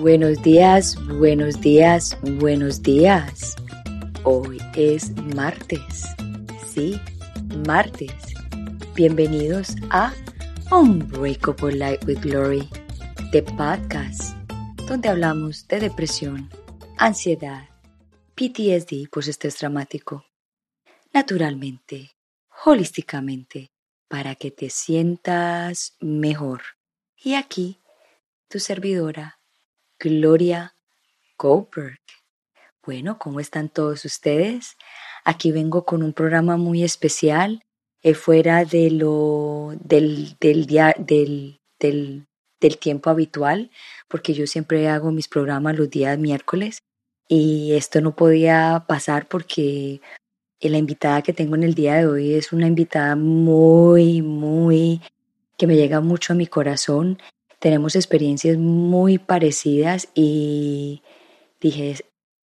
Buenos días, buenos días, buenos días. Hoy es martes. Sí, martes. Bienvenidos a Unbreakable Light with Glory, de podcast, donde hablamos de depresión, ansiedad, PTSD, pues estrés dramático. Naturalmente, holísticamente, para que te sientas mejor. Y aquí, tu servidora, Gloria Goldberg. Bueno, ¿cómo están todos ustedes? Aquí vengo con un programa muy especial, eh, fuera de lo, del, del, del, del, del tiempo habitual, porque yo siempre hago mis programas los días miércoles y esto no podía pasar porque la invitada que tengo en el día de hoy es una invitada muy, muy, que me llega mucho a mi corazón. Tenemos experiencias muy parecidas y dije,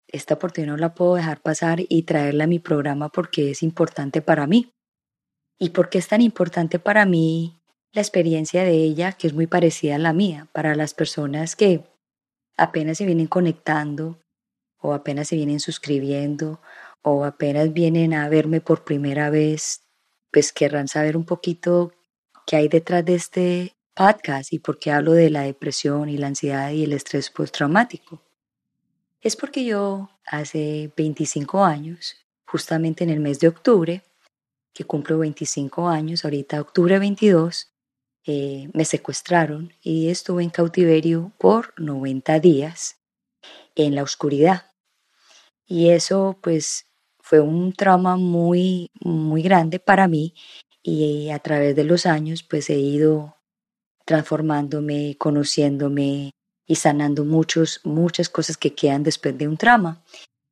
esta oportunidad no la puedo dejar pasar y traerla a mi programa porque es importante para mí. ¿Y por qué es tan importante para mí la experiencia de ella, que es muy parecida a la mía, para las personas que apenas se vienen conectando o apenas se vienen suscribiendo o apenas vienen a verme por primera vez, pues querrán saber un poquito qué hay detrás de este podcast y por qué hablo de la depresión y la ansiedad y el estrés postraumático. Es porque yo hace 25 años, justamente en el mes de octubre, que cumplo 25 años, ahorita octubre 22, eh, me secuestraron y estuve en cautiverio por 90 días en la oscuridad. Y eso pues fue un trauma muy, muy grande para mí y a través de los años pues he ido transformándome, conociéndome y sanando muchos, muchas cosas que quedan después de un trauma.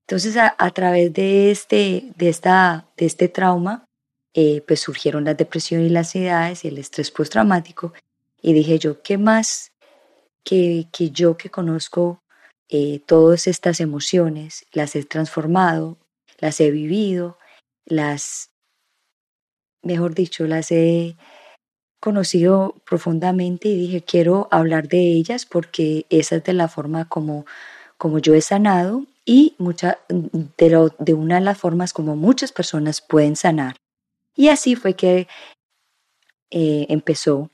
Entonces a, través de este, de, esta, de este trauma eh, pues surgieron la depresión y las ansiedades y el estrés postraumático y dije yo, ¿qué más que, que yo que conozco eh, todas estas emociones, las he transformado, las he vivido, las, mejor dicho, las he conocido profundamente y dije, quiero hablar de ellas porque esa es de la forma como, como yo he sanado y mucha, de, de una de las formas como muchas personas pueden sanar. Y así fue que eh, empezó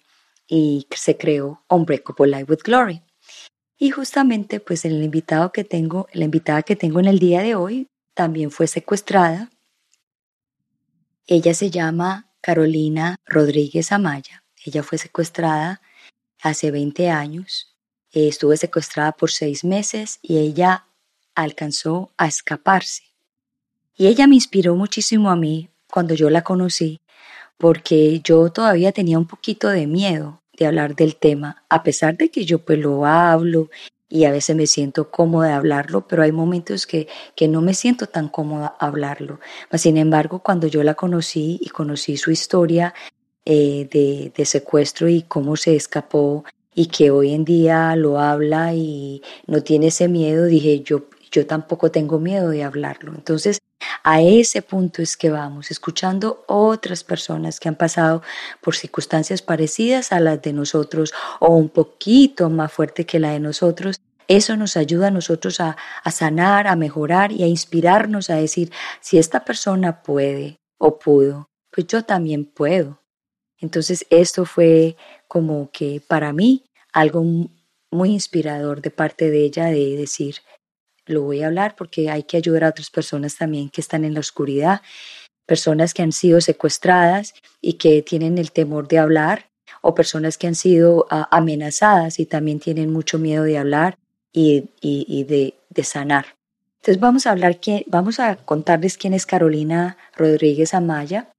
y se creó Unbreakable Life with Glory. Y justamente pues el invitado que tengo, la invitada que tengo en el día de hoy también fue secuestrada. Ella se llama Carolina Rodríguez Amaya. Ella fue secuestrada hace 20 años. estuvo secuestrada por seis meses y ella alcanzó a escaparse. Y ella me inspiró muchísimo a mí cuando yo la conocí, porque yo todavía tenía un poquito de miedo de hablar del tema, a pesar de que yo pues lo hablo y a veces me siento cómoda de hablarlo, pero hay momentos que, que no me siento tan cómoda hablarlo. Sin embargo, cuando yo la conocí y conocí su historia eh, de, de secuestro y cómo se escapó y que hoy en día lo habla y no tiene ese miedo, dije yo, yo tampoco tengo miedo de hablarlo. Entonces, a ese punto es que vamos, escuchando otras personas que han pasado por circunstancias parecidas a las de nosotros o un poquito más fuerte que la de nosotros. Eso nos ayuda a nosotros a, a sanar, a mejorar y a inspirarnos a decir, si esta persona puede o pudo, pues yo también puedo. Entonces esto fue como que para mí algo muy inspirador de parte de ella de decir, lo voy a hablar porque hay que ayudar a otras personas también que están en la oscuridad, personas que han sido secuestradas y que tienen el temor de hablar, o personas que han sido ah, amenazadas y también tienen mucho miedo de hablar y, de, sanar. Entonces vamos a hablar, vamos a contarles quién es Carolina Rodríguez Amaya.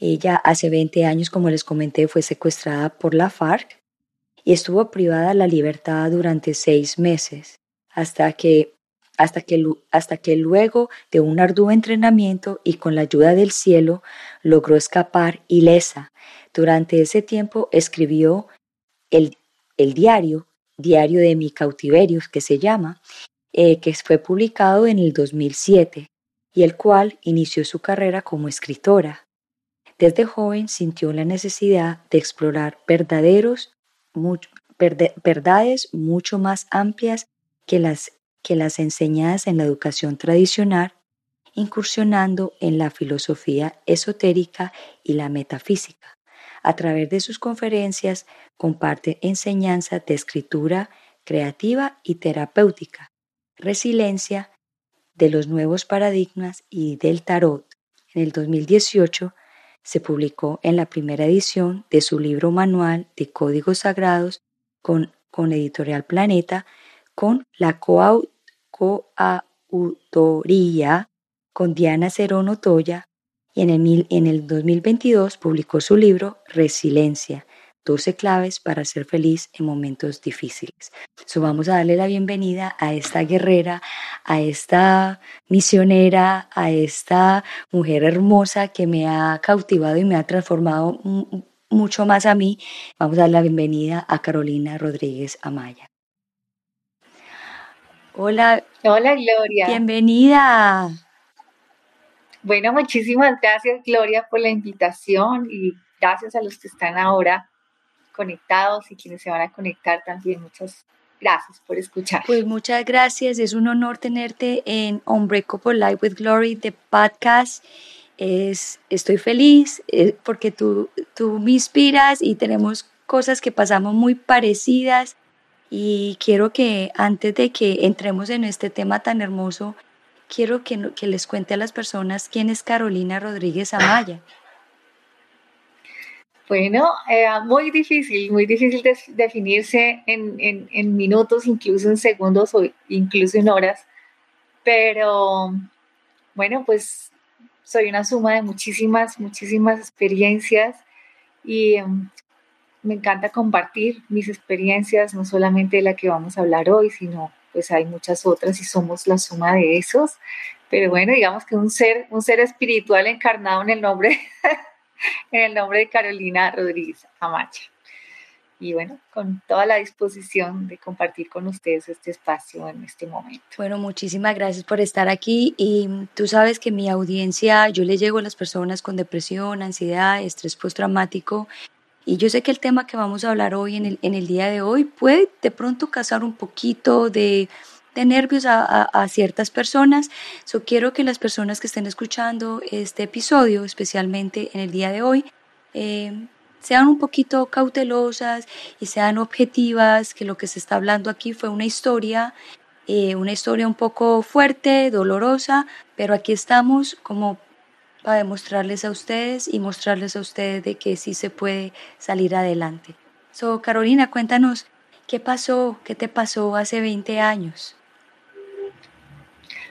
Ella hace 20 años, como les comenté, fue secuestrada por la FARC y estuvo privada de la libertad durante seis meses hasta que, hasta que, hasta que luego de un arduo entrenamiento y con la ayuda del cielo logró escapar ilesa. Durante ese tiempo escribió el, el diario, Diario de mi cautiverio, que se llama, eh, que fue publicado en el 2007 y el cual inició su carrera como escritora. Desde joven sintió la necesidad de explorar verdaderos, verdades mucho más amplias que las, que las enseñadas en la educación tradicional, incursionando en la filosofía esotérica y la metafísica. A través de sus conferencias comparte enseñanzas de escritura creativa y terapéutica, resiliencia de los nuevos paradigmas y del tarot. En el 2018 se publicó en la primera edición de su libro manual de códigos sagrados con, con Editorial Planeta, con la coautoría con Diana Cerón Otoya y en el, en el 2022 publicó su libro Resiliencia, 12 claves para ser feliz en momentos difíciles. So, vamos a darle la bienvenida a esta guerrera, a esta misionera, a esta mujer hermosa que me ha cautivado y me ha transformado mucho más a mí. Vamos a dar la bienvenida a Carolina Rodríguez Amaya. Hola. Hola, Gloria. Bienvenida. Bueno, muchísimas gracias, Gloria, por la invitación y gracias a los que están ahora conectados y quienes se van a conectar también. Muchas gracias por escuchar. Pues muchas gracias. Es un honor tenerte en Unbreakable Life with Glory, de podcast. Es, estoy feliz eh, porque tú, tú me inspiras y tenemos cosas que pasamos muy parecidas y quiero que antes de que entremos en este tema tan hermoso, quiero que, que les cuente a las personas quién es Carolina Rodríguez Amaya. Bueno, eh, muy difícil, muy difícil de, definirse en, en, minutos, incluso en segundos o incluso en horas, pero bueno, pues soy una suma de muchísimas, muchísimas experiencias y em, me encanta compartir mis experiencias, no solamente de la que vamos a hablar hoy, sino pues hay muchas otras y somos la suma de esos. Pero bueno, digamos que un ser, un ser espiritual encarnado en el nombre en el nombre de Carolina Rodríguez Amacha. Y bueno, con toda la disposición de compartir con ustedes este espacio en este momento. Bueno, muchísimas gracias por estar aquí y tú sabes que mi audiencia, yo le llego a las personas con depresión, ansiedad, estrés postraumático y yo sé que el tema que vamos a hablar hoy en el, en el día de hoy puede de pronto causar un poquito de de nervios a, ciertas personas. So, quiero que las personas que estén escuchando este episodio, especialmente en el día de hoy, eh, sean un poquito cautelosas y sean objetivas, que lo que se está hablando aquí fue una historia, eh, una historia un poco fuerte, dolorosa, pero aquí estamos como para demostrarles a ustedes y mostrarles a ustedes de que sí se puede salir adelante. So, Carolina, cuéntanos, ¿qué pasó? ¿Qué te pasó hace 20 años?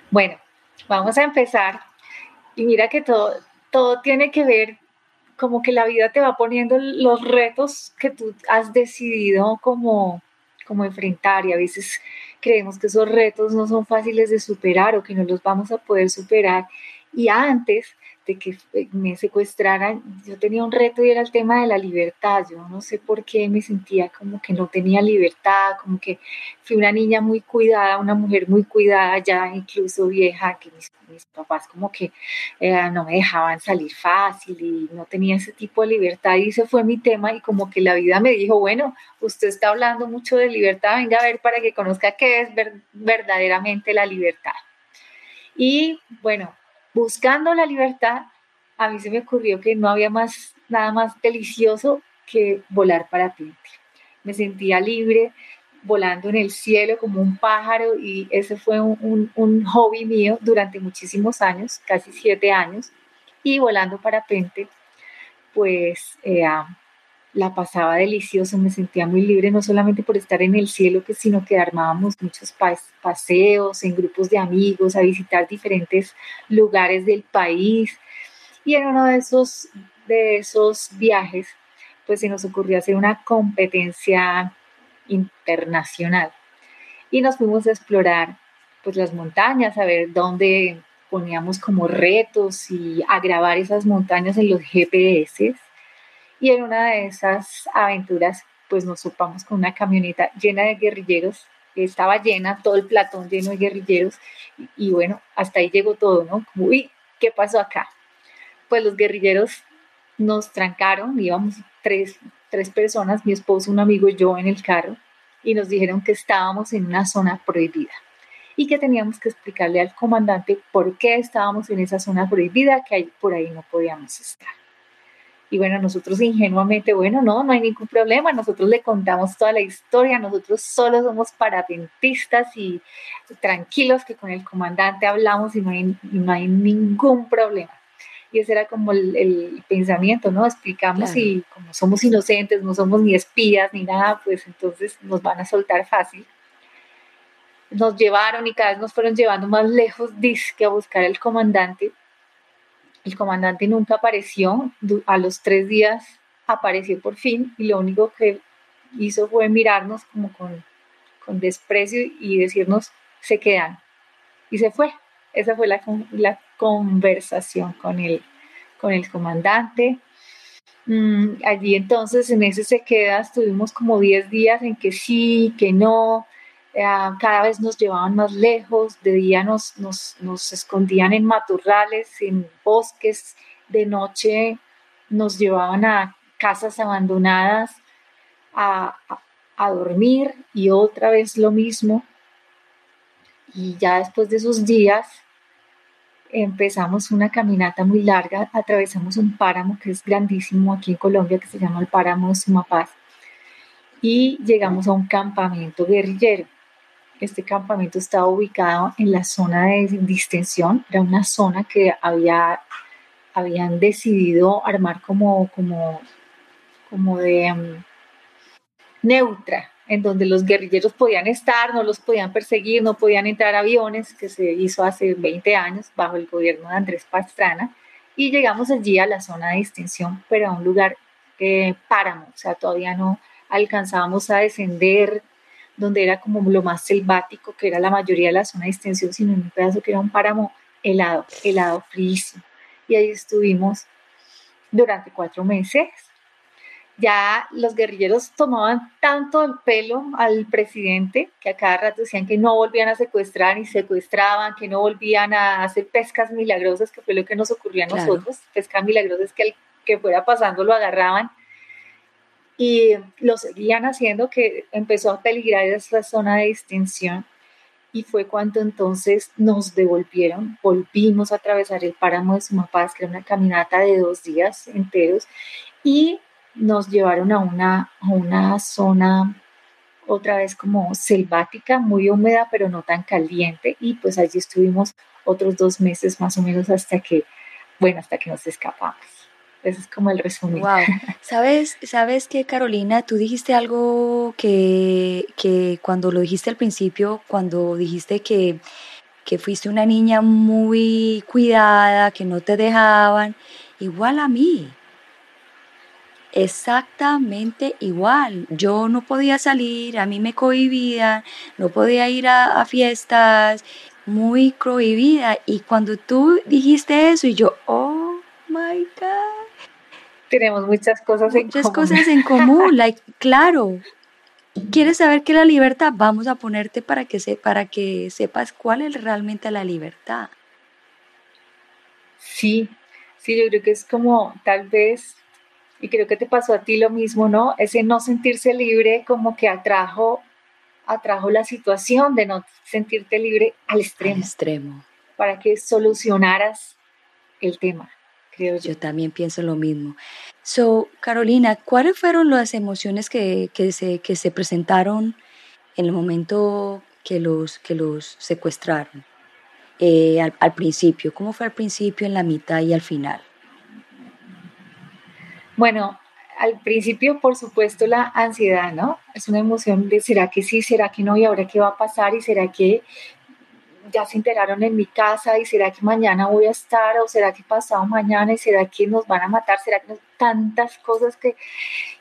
Bueno, vamos a empezar. Y mira que todo, todo tiene que ver como que la vida te va poniendo los retos que tú has decidido como, como enfrentar y a veces creemos que esos retos no son fáciles de superar o que no los vamos a poder superar. Y antes de que me secuestraran, yo tenía un reto y era el tema de la libertad. Yo no sé por qué me sentía como que no tenía libertad, como que fui una niña muy cuidada, una mujer muy cuidada, ya incluso vieja, que mis, papás como que eh, no me dejaban salir fácil y no tenía ese tipo de libertad. Y ese fue mi tema y como que la vida me dijo, bueno, usted está hablando mucho de libertad, venga a ver para que conozca qué es verdaderamente la libertad. Y bueno, buscando la libertad, a mí se me ocurrió que no había más, nada más delicioso que volar parapente. Me sentía libre, volando en el cielo como un pájaro y ese fue un, hobby mío durante muchísimos años, casi siete años, y volando parapente, pues eh, la pasaba delicioso, me sentía muy libre, no solamente por estar en el cielo, que, sino que armábamos muchos paseos en grupos de amigos, a visitar diferentes lugares del país. Y en uno de esos, de esos viajes, pues se nos ocurrió hacer una competencia internacional. Y nos fuimos a explorar pues las montañas, a ver dónde poníamos como retos y a grabar esas montañas en los GPS y en una de esas aventuras, pues nos supamos con una camioneta llena de guerrilleros, estaba llena, todo el platón lleno de guerrilleros, y, bueno, hasta ahí llegó todo, ¿no? uy, ¿qué pasó acá? Pues los guerrilleros nos trancaron, íbamos tres, tres personas, mi esposo, un amigo y yo en el carro, y nos dijeron que estábamos en una zona prohibida y que teníamos que explicarle al comandante por qué estábamos en esa zona prohibida, que por ahí no podíamos estar. Y bueno, nosotros ingenuamente, bueno, no, no hay ningún problema, nosotros le contamos toda la historia, nosotros solo somos parapentistas y tranquilos que con el comandante hablamos y no hay, no hay ningún problema. Y ese era como el, pensamiento, ¿no? Explicamos y como somos inocentes, no somos ni espías ni nada, pues entonces nos van a soltar fácil nos llevaron y cada vez nos fueron llevando más lejos, que a buscar al comandante. El comandante nunca apareció, a los tres días apareció por fin y lo único que hizo fue mirarnos como con, con desprecio y decirnos, se quedan. Y se fue. Esa fue la, la conversación con el, con el comandante. Mm, allí entonces en ese se queda, estuvimos como 10 días en que sí, que no, cada vez nos llevaban más lejos, de día nos, nos, escondían en matorrales, en bosques, de noche nos llevaban a casas abandonadas a, a, dormir y otra vez lo mismo. Y ya después de esos días empezamos una caminata muy larga, atravesamos un páramo que es grandísimo aquí en Colombia, que se llama el páramo de Sumapaz, y llegamos a un campamento guerrillero. Este campamento estaba ubicado en la zona de distensión, era una zona que había, habían decidido armar como, como, como de mm, neutra, en donde los guerrilleros podían estar, no los podían perseguir, no podían entrar aviones, que se hizo hace 20 años bajo el gobierno de Andrés Pastrana, y llegamos allí a la zona de distensión, pero a un lugar eh, páramo, o sea, todavía no alcanzábamos a descender donde era como lo más selvático, que era la mayoría de la zona de extensión, sino en un pedazo que era un páramo helado, helado, fríísimo. Y ahí estuvimos durante cuatro meses. Ya los guerrilleros tomaban tanto el pelo al presidente que a cada rato decían que no volvían a secuestrar y secuestraban, que no volvían a hacer pescas milagrosas, que fue lo que nos ocurría a nosotros. Pescas milagrosas que el que fuera pasando lo agarraban y lo seguían haciendo, que empezó a peligrar esa zona de distinción y fue cuando entonces nos devolvieron, volvimos a atravesar el páramo de Sumapaz, que era una caminata de dos días enteros, y nos llevaron a una, a una zona otra vez como selvática, muy húmeda, pero no tan caliente, y pues allí estuvimos otros dos meses más o menos hasta que, bueno, hasta que nos escapamos. Ese es como el resumen. Wow. ¿Sabes, sabes que Carolina, tú dijiste algo que, que cuando lo dijiste al principio, cuando dijiste que, que fuiste una niña muy cuidada, que no te dejaban, igual a mí. Exactamente igual. Yo no podía salir, a mí me cohibían, no podía ir a, a fiestas, muy cohibida. Y cuando tú dijiste eso, y yo, oh my God tenemos muchas cosas en muchas cosas en común, like, claro. ¿Quieres saber qué es la libertad? Vamos a ponerte para que, se, para que sepas cuál es realmente la libertad. Sí, sí, yo creo que es como tal vez, y creo que te pasó a ti lo mismo, ¿no? Ese no sentirse libre como que atrajo, atrajo la situación de no sentirte libre al extremo. Al extremo. Para que solucionaras el tema yo. también pienso lo mismo. So, Carolina, ¿cuáles fueron las emociones que, que, se, que se presentaron en el momento que los, que los secuestraron? Eh, al, al, principio, ¿cómo fue al principio, en la mitad y al final? Bueno, al principio, por supuesto, la ansiedad, ¿no? Es una emoción de ¿será que sí, será que no? ¿Y ahora qué va a pasar? ¿Y será que ya se enteraron en mi casa y será que mañana voy a estar o será que pasado mañana y será que nos van a matar, será que tantas cosas que,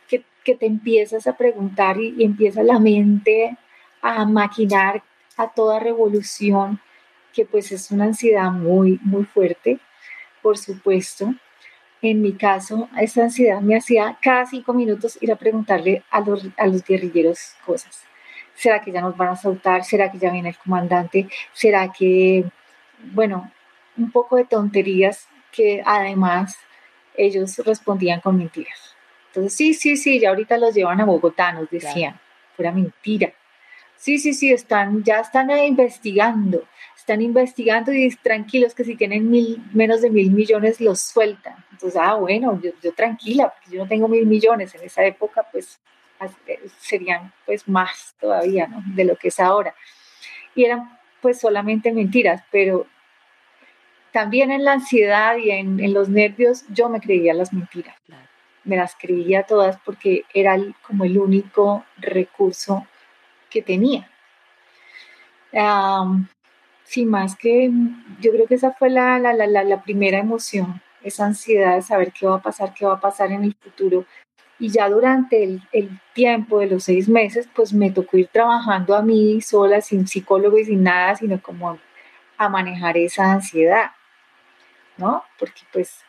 que, te empiezas a preguntar y, y, empieza la mente a maquinar a toda revolución, que pues es una ansiedad muy, muy fuerte, por supuesto. En mi caso, esa ansiedad me hacía cada cinco minutos ir a preguntarle a los, a los guerrilleros cosas ¿Será que ya nos van a soltar? ¿Será que ya viene el comandante? ¿Será que, bueno, un poco de tonterías que además ellos respondían con mentiras? Entonces, sí, sí, sí, ya ahorita los llevan a Bogotá, nos decían, fuera mentira. Sí, sí, sí, están, ya están investigando, están investigando y tranquilos que si tienen mil, menos de mil millones los sueltan. Entonces, ah, bueno, yo, yo tranquila, porque yo no tengo mil millones. En esa época, pues, serían pues más todavía, ¿no? De lo que es ahora. Y eran pues solamente mentiras, pero también en la ansiedad y en, los nervios yo me creía las mentiras. Me las creía todas porque era como el único recurso que tenía. sin más que yo creo que esa fue la, la, la, la, primera emoción, esa ansiedad de saber qué va a pasar, qué va a pasar en el futuro. Y ya durante el, el, tiempo de los seis meses, pues me tocó ir trabajando a mí sola, sin psicólogo y sin nada, sino como a manejar esa ansiedad, ¿no? Porque pues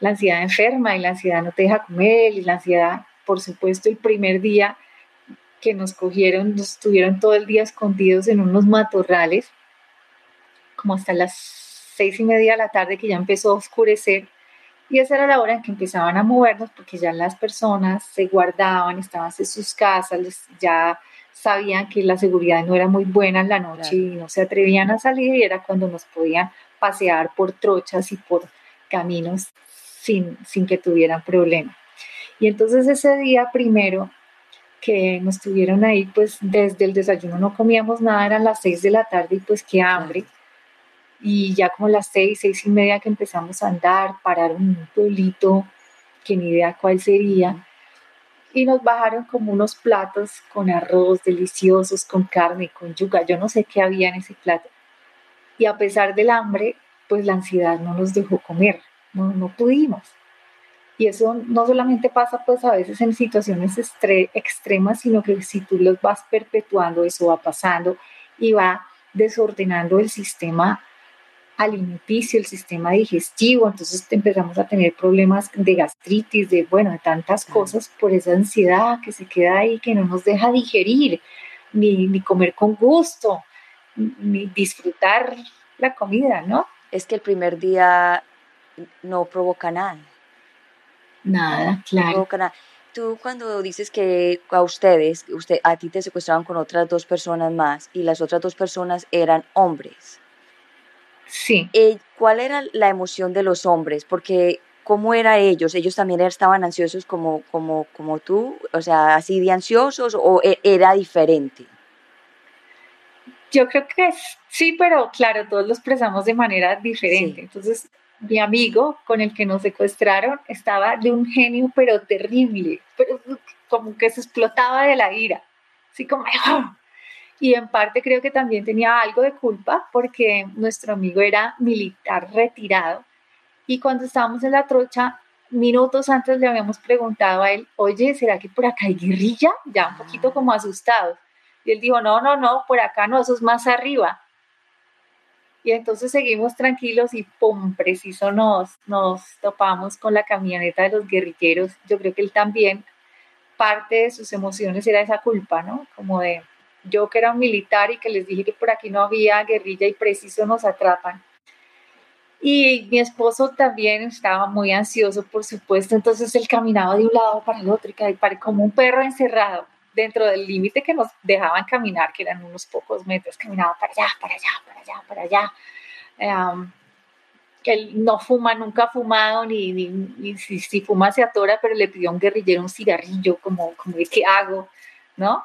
la ansiedad enferma y la ansiedad no te deja comer y la ansiedad, por supuesto, el primer día que nos cogieron, nos estuvieron todo el día escondidos en unos matorrales, como hasta las seis y media de la tarde que ya empezó a oscurecer. Y esa era la hora en que empezaban a movernos porque ya las personas se guardaban, estaban en sus casas, ya sabían que la seguridad no era muy buena en la noche y no se atrevían a salir y era cuando nos podían pasear por trochas y por caminos sin, sin que tuvieran problema. Y entonces ese día primero que nos tuvieron ahí, pues desde el desayuno no comíamos nada, eran las seis de la tarde y pues qué hambre. Y ya como las seis, seis y media que empezamos a andar, pararon un pueblito que ni idea cuál sería. Y nos bajaron como unos platos con arroz deliciosos, con carne, con yuca. Yo no sé qué había en ese plato. Y a pesar del hambre, pues la ansiedad no nos dejó comer. No, no pudimos. Y eso no solamente pasa pues a veces en situaciones extremas, sino que si tú los vas perpetuando, eso va pasando y va desordenando el sistema alimenticio, el sistema digestivo, entonces empezamos a tener problemas de gastritis, de, bueno, de tantas cosas por esa ansiedad que se queda ahí, que no nos deja digerir, ni, ni comer con gusto, ni disfrutar la comida, ¿no? Es que el primer día no provoca nada. Nada, claro. Tú cuando dices que a ustedes, usted, a ti te secuestraron con otras dos personas más y las otras dos personas eran hombres. Sí. Eh, ¿Cuál era la emoción de los hombres? Porque ¿cómo era ellos? ¿Ellos también estaban ansiosos como, como, como tú? O sea, así de ansiosos o e, era diferente? Yo creo que sí, pero claro, todos lo expresamos de manera diferente. Entonces, mi amigo con el que nos secuestraron estaba de un genio pero terrible, pero como que se explotaba de la ira, así como... Y en parte creo que también tenía algo de culpa porque nuestro amigo era militar retirado y cuando estábamos en la trocha, minutos antes le habíamos preguntado a él, oye, ¿será que por acá hay guerrilla? Ya un poquito como asustado. Y él dijo, no, no, no, por acá no, eso es más arriba. Y entonces seguimos tranquilos y pum, preciso nos, nos topamos con la camioneta de los guerrilleros. Yo creo que él también, parte de sus emociones era esa culpa, ¿no? Como de yo que era un militar y que les dije que por aquí no había guerrilla y preciso nos atrapan. Y mi esposo también estaba muy ansioso, por supuesto, entonces él caminaba de un lado para el otro y como un perro encerrado dentro del límite que nos dejaban caminar, que eran unos pocos metros, caminaba para allá, para allá, para allá, para allá. Um, él no fuma, nunca ha fumado, ni, ni, si, fuma se atora, pero le pidió a un guerrillero un cigarrillo, como, como ¿qué hago? ¿No?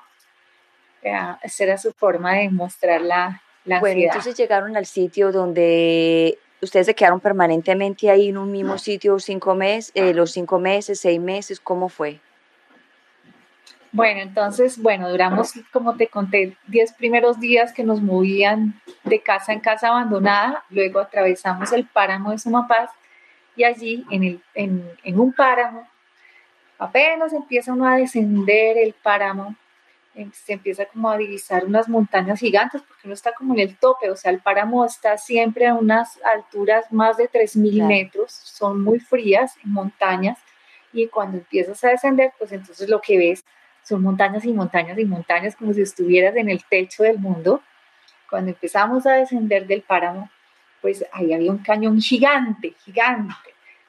Esa era su forma de mostrar la, la Bueno, entonces llegaron al sitio donde ustedes se quedaron permanentemente ahí en un mismo sitio cinco meses, eh, los cinco meses, seis meses, ¿cómo fue? Bueno, entonces, bueno, duramos, como te conté, diez primeros días que nos movían de casa en casa abandonada, luego atravesamos el páramo de Sumapaz y allí en, el, en, en un páramo, apenas empieza uno a descender el páramo, se empieza como a divisar unas montañas gigantes porque uno está como en el tope, o sea, el páramo está siempre a unas alturas más de 3.000 metros, son muy frías montañas y cuando empiezas a descender, pues entonces lo que ves son montañas y montañas y montañas como si estuvieras en el techo del mundo. Cuando empezamos a descender del páramo, pues ahí había un cañón gigante, gigante,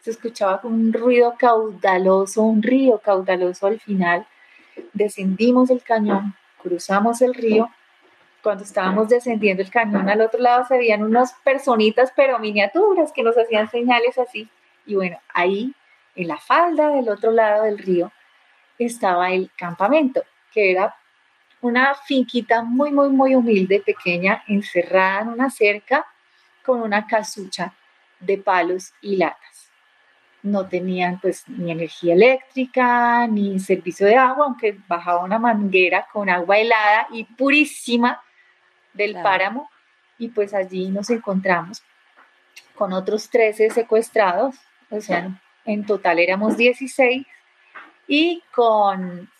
se escuchaba como un ruido caudaloso, un río caudaloso al final. Descendimos el cañón, cruzamos el río. Cuando estábamos descendiendo el cañón al otro lado se veían unas personitas, pero miniaturas, que nos hacían señales así. Y bueno, ahí, en la falda del otro lado del río, estaba el campamento, que era una finquita muy, muy, muy humilde, pequeña, encerrada en una cerca con una casucha de palos y latas. No tenían pues ni energía eléctrica ni servicio de agua, aunque bajaba una manguera con agua helada y purísima del páramo. Y pues allí nos encontramos con otros 13 secuestrados, o sea, en total éramos 16 y con,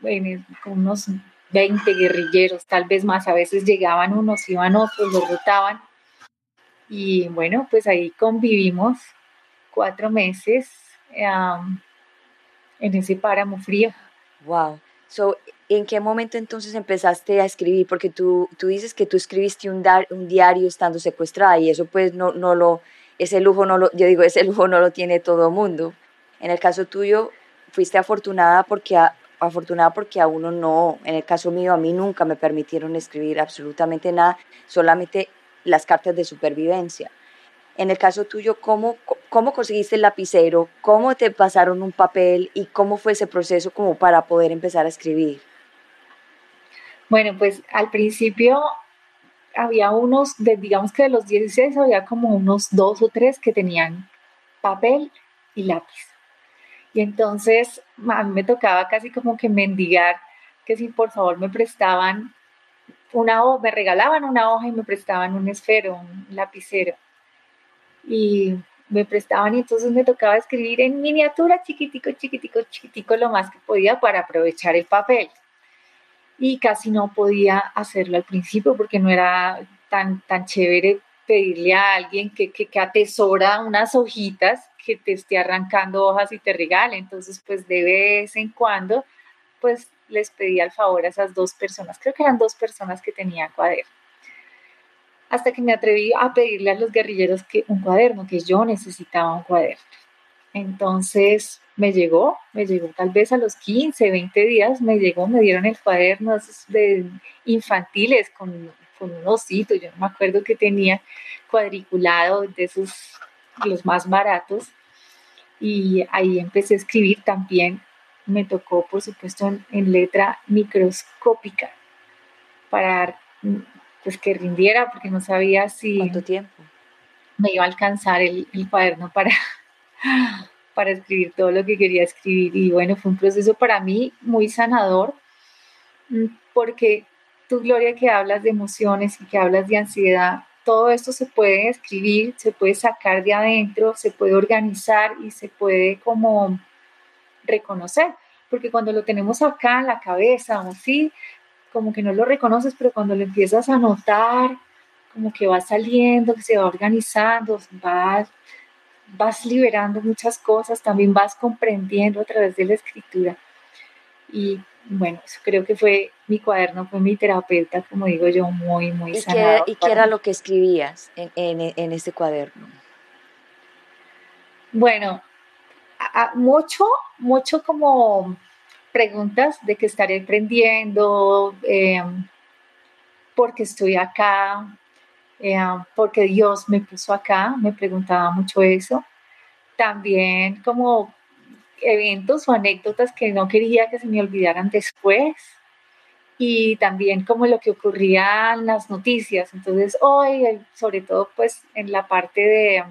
con unos 20 guerrilleros, tal vez más, a veces llegaban unos, iban otros, los rotaban. Y bueno, pues ahí convivimos cuatro meses en ese páramo frío. Wow. So, ¿En qué momento entonces empezaste a escribir? Porque tú, tú dices que tú escribiste un, un diario estando secuestrada y eso pues no, no lo, ese lujo no lo, yo digo, ese lujo no lo tiene todo mundo. En el caso tuyo, fuiste afortunada porque afortunada porque a uno no, en el caso mío, a mí nunca me permitieron escribir absolutamente nada, solamente las cartas de supervivencia. En el caso tuyo, ¿cómo, cómo conseguiste el lapicero? ¿Cómo te pasaron un papel? ¿Y cómo fue ese proceso como para poder empezar a escribir? Bueno, pues al principio había unos, digamos que de los 16 había como unos dos o tres que tenían papel y lápiz. Y entonces a mí me tocaba casi como que mendigar que si por favor me prestaban una hoja, me regalaban una hoja y me prestaban un esfero, un lapicero. Y me prestaban y entonces me tocaba escribir en miniatura, chiquitico, chiquitico, chiquitico, lo más que podía para aprovechar el papel. Y casi no podía hacerlo al principio porque no era tan, tan chévere pedirle a alguien que, que, que atesora unas hojitas que te esté arrancando hojas y te regale. Entonces, pues de vez en cuando, pues les pedí al favor a esas dos personas, creo que eran dos personas que tenían cuaderno. Hasta que me atreví a pedirle a los guerrilleros que un cuaderno, que yo necesitaba un cuaderno. Entonces me llegó, me llegó tal vez a los 15, 20 días, me llegó, me dieron el cuaderno de infantiles con, con un osito, yo no me acuerdo que tenía cuadriculado de esos, los más baratos y ahí empecé a escribir también. Me tocó, por supuesto, en, letra microscópica para pues que rindiera, porque no sabía si... ¿Cuánto tiempo? Me iba a alcanzar el, el cuaderno para, para escribir todo lo que quería escribir. Y bueno, fue un proceso para mí muy sanador, mm, porque tú, Gloria, que hablas de emociones y que hablas de ansiedad, todo esto se puede escribir, se puede sacar de adentro, se puede organizar y se puede como reconocer, porque cuando lo tenemos acá en la cabeza o sí, como que no lo reconoces, pero cuando lo empiezas a notar, como que va saliendo, que se va organizando, vas, vas liberando muchas cosas, también vas comprendiendo a través de la escritura. Y bueno, creo que fue mi cuaderno, fue mi terapeuta, como digo yo, muy, muy ¿Y Qué, ¿Y qué era lo que escribías en, en, en ese cuaderno? Bueno, mucho, mucho como preguntas de qué estaré aprendiendo, eh, por qué estoy acá, eh, porque Dios me puso acá, me preguntaba mucho eso. También como eventos o anécdotas que no quería que se me olvidaran después y también como lo que ocurría en las noticias. Entonces hoy, sobre todo pues en la parte de,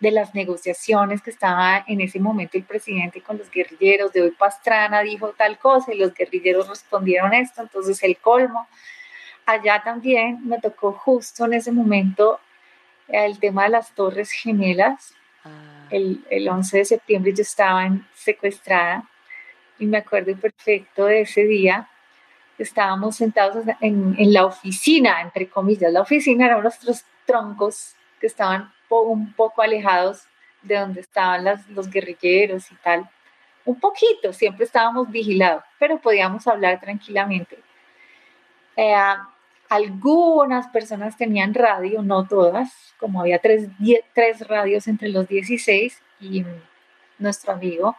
de, las negociaciones que estaba en ese momento el presidente con los guerrilleros, de hoy Pastrana dijo tal cosa y los guerrilleros respondieron esto, entonces el colmo. Allá también me tocó justo en ese momento el tema de las torres gemelas el, el 11 de septiembre yo estaba secuestrada y me acuerdo perfecto de ese día. Estábamos sentados en, en, la oficina, entre comillas. La oficina eran nuestros troncos que estaban un poco alejados de donde estaban los guerrilleros y tal. Un poquito, siempre estábamos vigilados, pero podíamos hablar tranquilamente. Eh, algunas personas tenían radio, no todas, como había tres, tres radios entre los 16, y nuestro amigo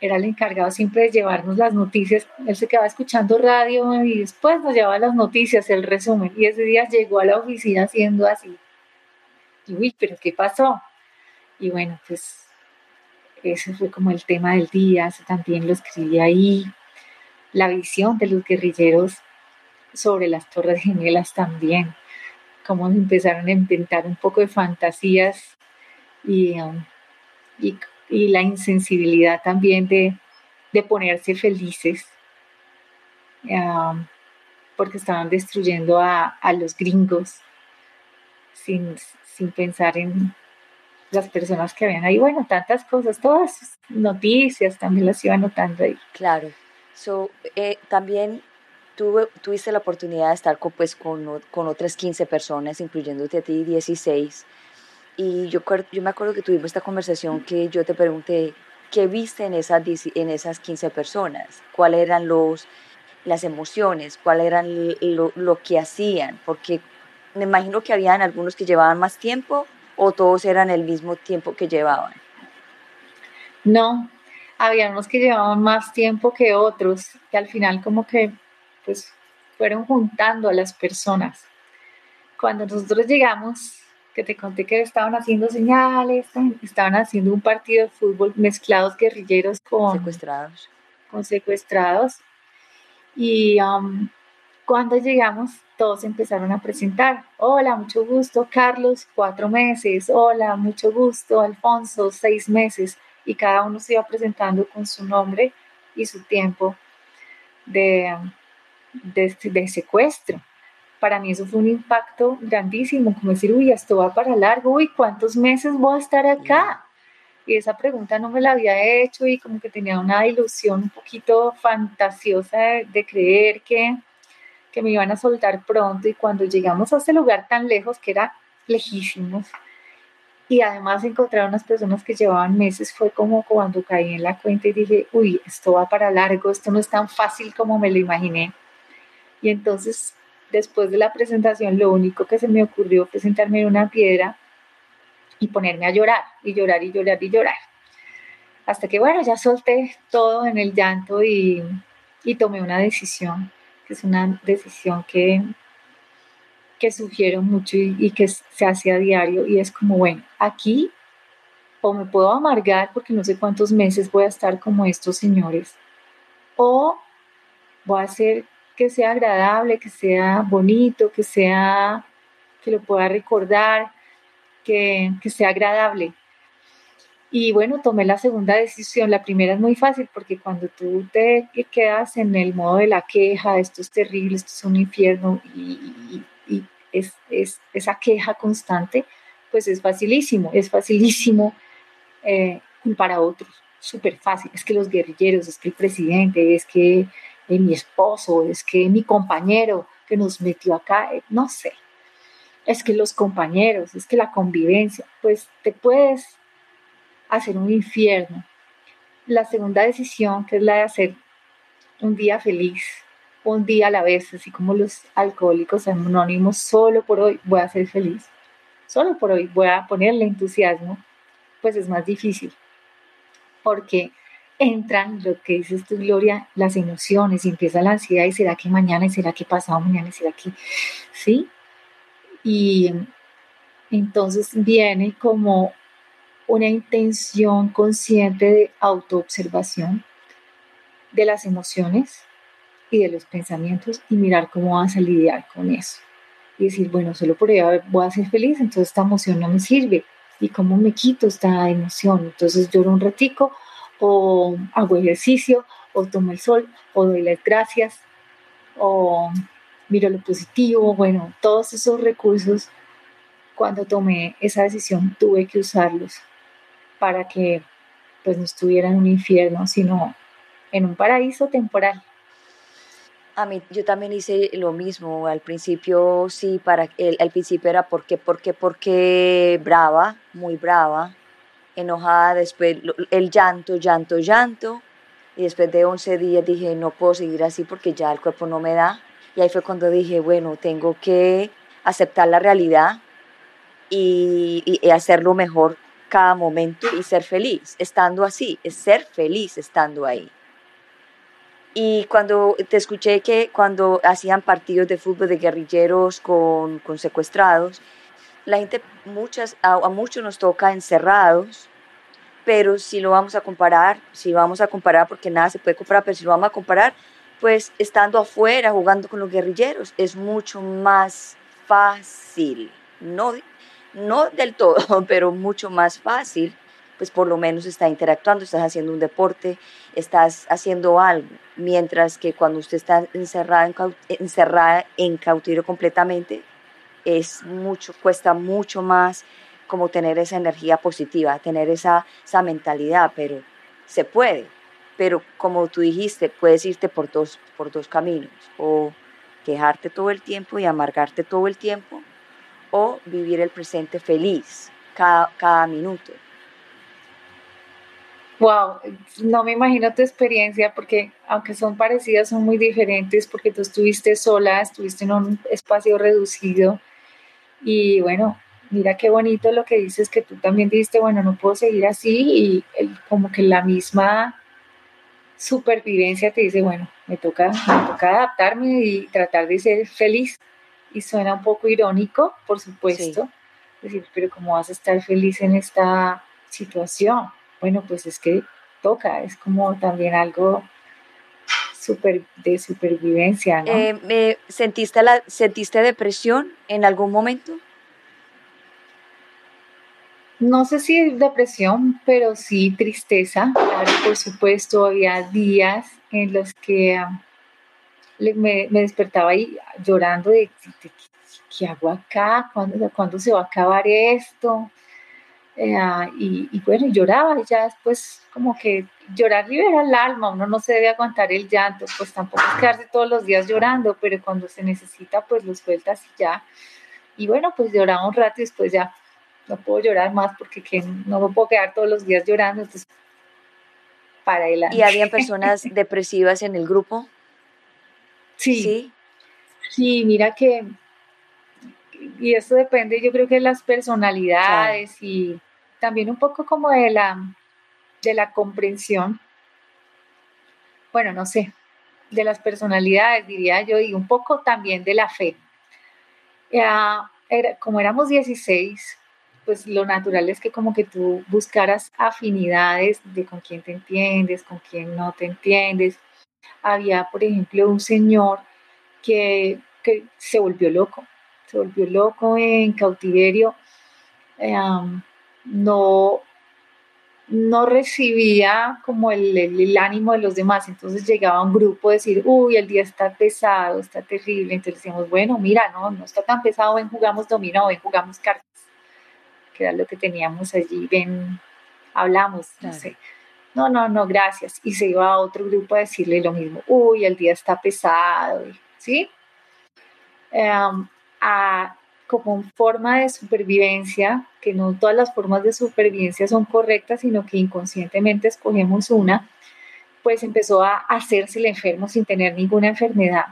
era el encargado siempre de llevarnos las noticias. Él se quedaba escuchando radio y después nos llevaba las noticias, el resumen. Y ese día llegó a la oficina haciendo así. Y uy, pero ¿qué pasó? Y bueno, pues ese fue como el tema del día, eso también lo escribí ahí. La visión de los guerrilleros sobre las Torres Gemelas también, cómo empezaron a inventar un poco de fantasías y, um, y y la insensibilidad también de, ponerse felices, porque estaban destruyendo a, los gringos sin, pensar en las personas que habían ahí. Bueno, tantas cosas, todas noticias también las iba notando ahí. Claro. So, eh, también tuviste la oportunidad de estar con, pues, con, con otras 15 personas, incluyéndote a ti 16 y yo, yo me acuerdo que tuvimos esta conversación que yo te pregunté, ¿qué viste en esas, en esas 15 personas? ¿Cuáles eran los, las emociones? ¿Cuál eran lo, lo que hacían? Porque me imagino que habían algunos que llevaban más tiempo o todos eran el mismo tiempo que llevaban. No, había unos que llevaban más tiempo que otros, que al final como que pues fueron juntando a las personas. Cuando nosotros llegamos, que te conté que estaban haciendo señales, estaban haciendo un partido de fútbol mezclados guerrilleros con secuestrados. Con secuestrados. Y um, cuando llegamos, todos empezaron a presentar. Hola, mucho gusto, Carlos, cuatro meses. Hola, mucho gusto, Alfonso, seis meses. Y cada uno se iba presentando con su nombre y su tiempo de, de, de secuestro para mí eso fue un impacto grandísimo, como decir, uy, esto va para largo, uy, ¿cuántos meses voy a estar acá? Y esa pregunta no me la había hecho y como que tenía una ilusión un poquito fantasiosa de, creer que, que me iban a soltar pronto y cuando llegamos a ese lugar tan lejos, que era lejísimos, y además encontrar unas personas que llevaban meses fue como cuando caí en la cuenta y dije, uy, esto va para largo, esto no es tan fácil como me lo imaginé. Y entonces después de la presentación, lo único que se me ocurrió fue sentarme en una piedra y ponerme a llorar, y llorar, y llorar, y llorar. Hasta que, bueno, ya solté todo en el llanto y, tomé una decisión, que es una decisión que, que sugiero mucho y, y que se hace a diario, y es como, bueno, aquí o me puedo amargar porque no sé cuántos meses voy a estar como estos señores, o voy a hacer que sea agradable, que sea bonito, que sea, que lo pueda recordar, que, sea agradable. Y bueno, tomé la segunda decisión. La primera es muy fácil porque cuando tú te quedas en el modo de la queja, esto es terrible, esto es un infierno y, es, esa queja constante, pues es facilísimo, es facilísimo eh, culpar a otros, súper fácil. Es que los guerrilleros, es que el presidente, es que de mi esposo, es que mi compañero que nos metió acá, eh, no sé, es que los compañeros, es que la convivencia, pues te puedes hacer un infierno. La segunda decisión, que es la de hacer un día feliz, un día a la vez, así como los alcohólicos anónimos, solo por hoy voy a ser feliz, solo por hoy voy a ponerle entusiasmo, pues es más difícil, porque entran, lo que dices tú, Gloria, las emociones y empieza la ansiedad y será que mañana y será que pasado mañana y será que, ¿sí? Y entonces viene como una intención consciente de autoobservación de las emociones y de los pensamientos y mirar cómo vas a lidiar con eso. Y decir, bueno, solo por ello voy a ser feliz, entonces esta emoción no me sirve. ¿Y cómo me quito esta emoción? Entonces lloro un ratico, o hago ejercicio, o tomo el sol, o doy las gracias, o miro lo positivo, bueno, todos esos recursos, cuando tomé esa decisión tuve que usarlos para que pues no estuviera en un infierno, sino en un paraíso temporal. A mí, yo también hice lo mismo. Al principio, sí, para el, al principio era porque, porque, porque brava, muy brava enojada, después el llanto, llanto, llanto. Y después de 11 días dije, no puedo seguir así porque ya el cuerpo no me da. Y ahí fue cuando dije, bueno, tengo que aceptar la realidad y, y hacerlo mejor cada momento y ser feliz, estando así, es ser feliz estando ahí. Y cuando te escuché que cuando hacían partidos de fútbol de guerrilleros con, con secuestrados, la gente, muchas, a, a, muchos nos toca encerrados, pero si lo vamos a comparar, si vamos a comparar, porque nada se puede comparar, pero si lo vamos a comparar, pues estando afuera, jugando con los guerrilleros, es mucho más fácil, no, no del todo, pero mucho más fácil, pues por lo menos estás interactuando, estás haciendo un deporte, estás haciendo algo, mientras que cuando usted está encerrada en, encerrada en cautiverio completamente, es mucho, cuesta mucho más como tener esa energía positiva, tener esa, esa mentalidad, pero se puede. Pero como tú dijiste, puedes irte por dos, por dos caminos, o quejarte todo el tiempo y amargarte todo el tiempo, o vivir el presente feliz cada, cada minuto. Wow, no me imagino tu experiencia porque aunque son parecidas, son muy diferentes porque tú estuviste sola, estuviste en un espacio reducido y bueno, mira qué bonito lo que dices que tú también dijiste, bueno, no puedo seguir así y como que la misma supervivencia te dice, bueno, me toca, me toca adaptarme y tratar de ser feliz y suena un poco irónico, por supuesto, decir, pero ¿cómo vas a estar feliz en esta situación? Bueno, pues es que toca, es como también algo super, de supervivencia, ¿no? Eh, ¿sentiste, la, ¿Sentiste depresión en algún momento? No sé si depresión, pero sí tristeza. Claro, por supuesto, había días en los que me, despertaba ahí llorando de, ¿qué hago acá? ¿Cuándo, ¿Cuándo, se va a acabar esto? Eh, y, bueno, lloraba y ya después como que llorar libera el alma, uno no se debe aguantar el llanto, pues tampoco es quedarse todos los días llorando, pero cuando se necesita pues lo sueltas y ya. Y bueno, pues lloraba un rato y después ya no puedo llorar más porque que no me puedo quedar todos los días llorando, entonces para adelante. ¿Y había personas depresivas en el grupo? Sí. Sí, mira que, y esto depende, yo creo que de las personalidades y también un poco como de la, de la comprensión. Bueno, no sé, de las personalidades, diría yo, y un poco también de la fe. Ya, era, como éramos 16, pues lo natural es que como que tú buscaras afinidades de con quién te entiendes, con quién no te entiendes, había, por ejemplo, un señor que, se volvió loco, se volvió loco en cautiverio, em, no, no recibía como el, ánimo de los demás, entonces llegaba un grupo a decir, uy, el día está pesado, está terrible, entonces decíamos, bueno, mira, no, no está tan pesado, ven, jugamos dominó, ven, jugamos cartas, que era lo que teníamos allí, ven, hablamos, no sé no, no, no, gracias. Y se iba a otro grupo a decirle lo mismo, uy, el día está pesado, ¿sí? Em, a, como forma de supervivencia, que no todas las formas de supervivencia son correctas, sino que inconscientemente escogemos una, pues empezó a hacerse el enfermo sin tener ninguna enfermedad.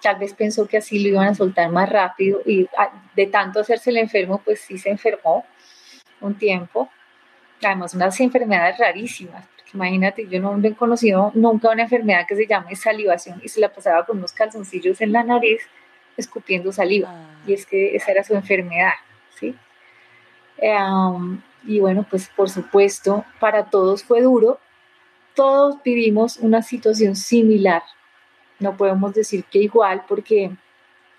Tal vez pensó que así lo iban a soltar más rápido y de tanto hacerse el enfermo, pues sí se enfermó un tiempo además unas enfermedades rarísimas, imagínate, yo no he conocido nunca una enfermedad que se llame salivación y se la pasaba con unos calzoncillos en la nariz escupiendo saliva, ah. y es que esa era su enfermedad, ¿sí? y bueno, pues por supuesto, para todos fue duro, todos vivimos una situación similar, no podemos decir que igual porque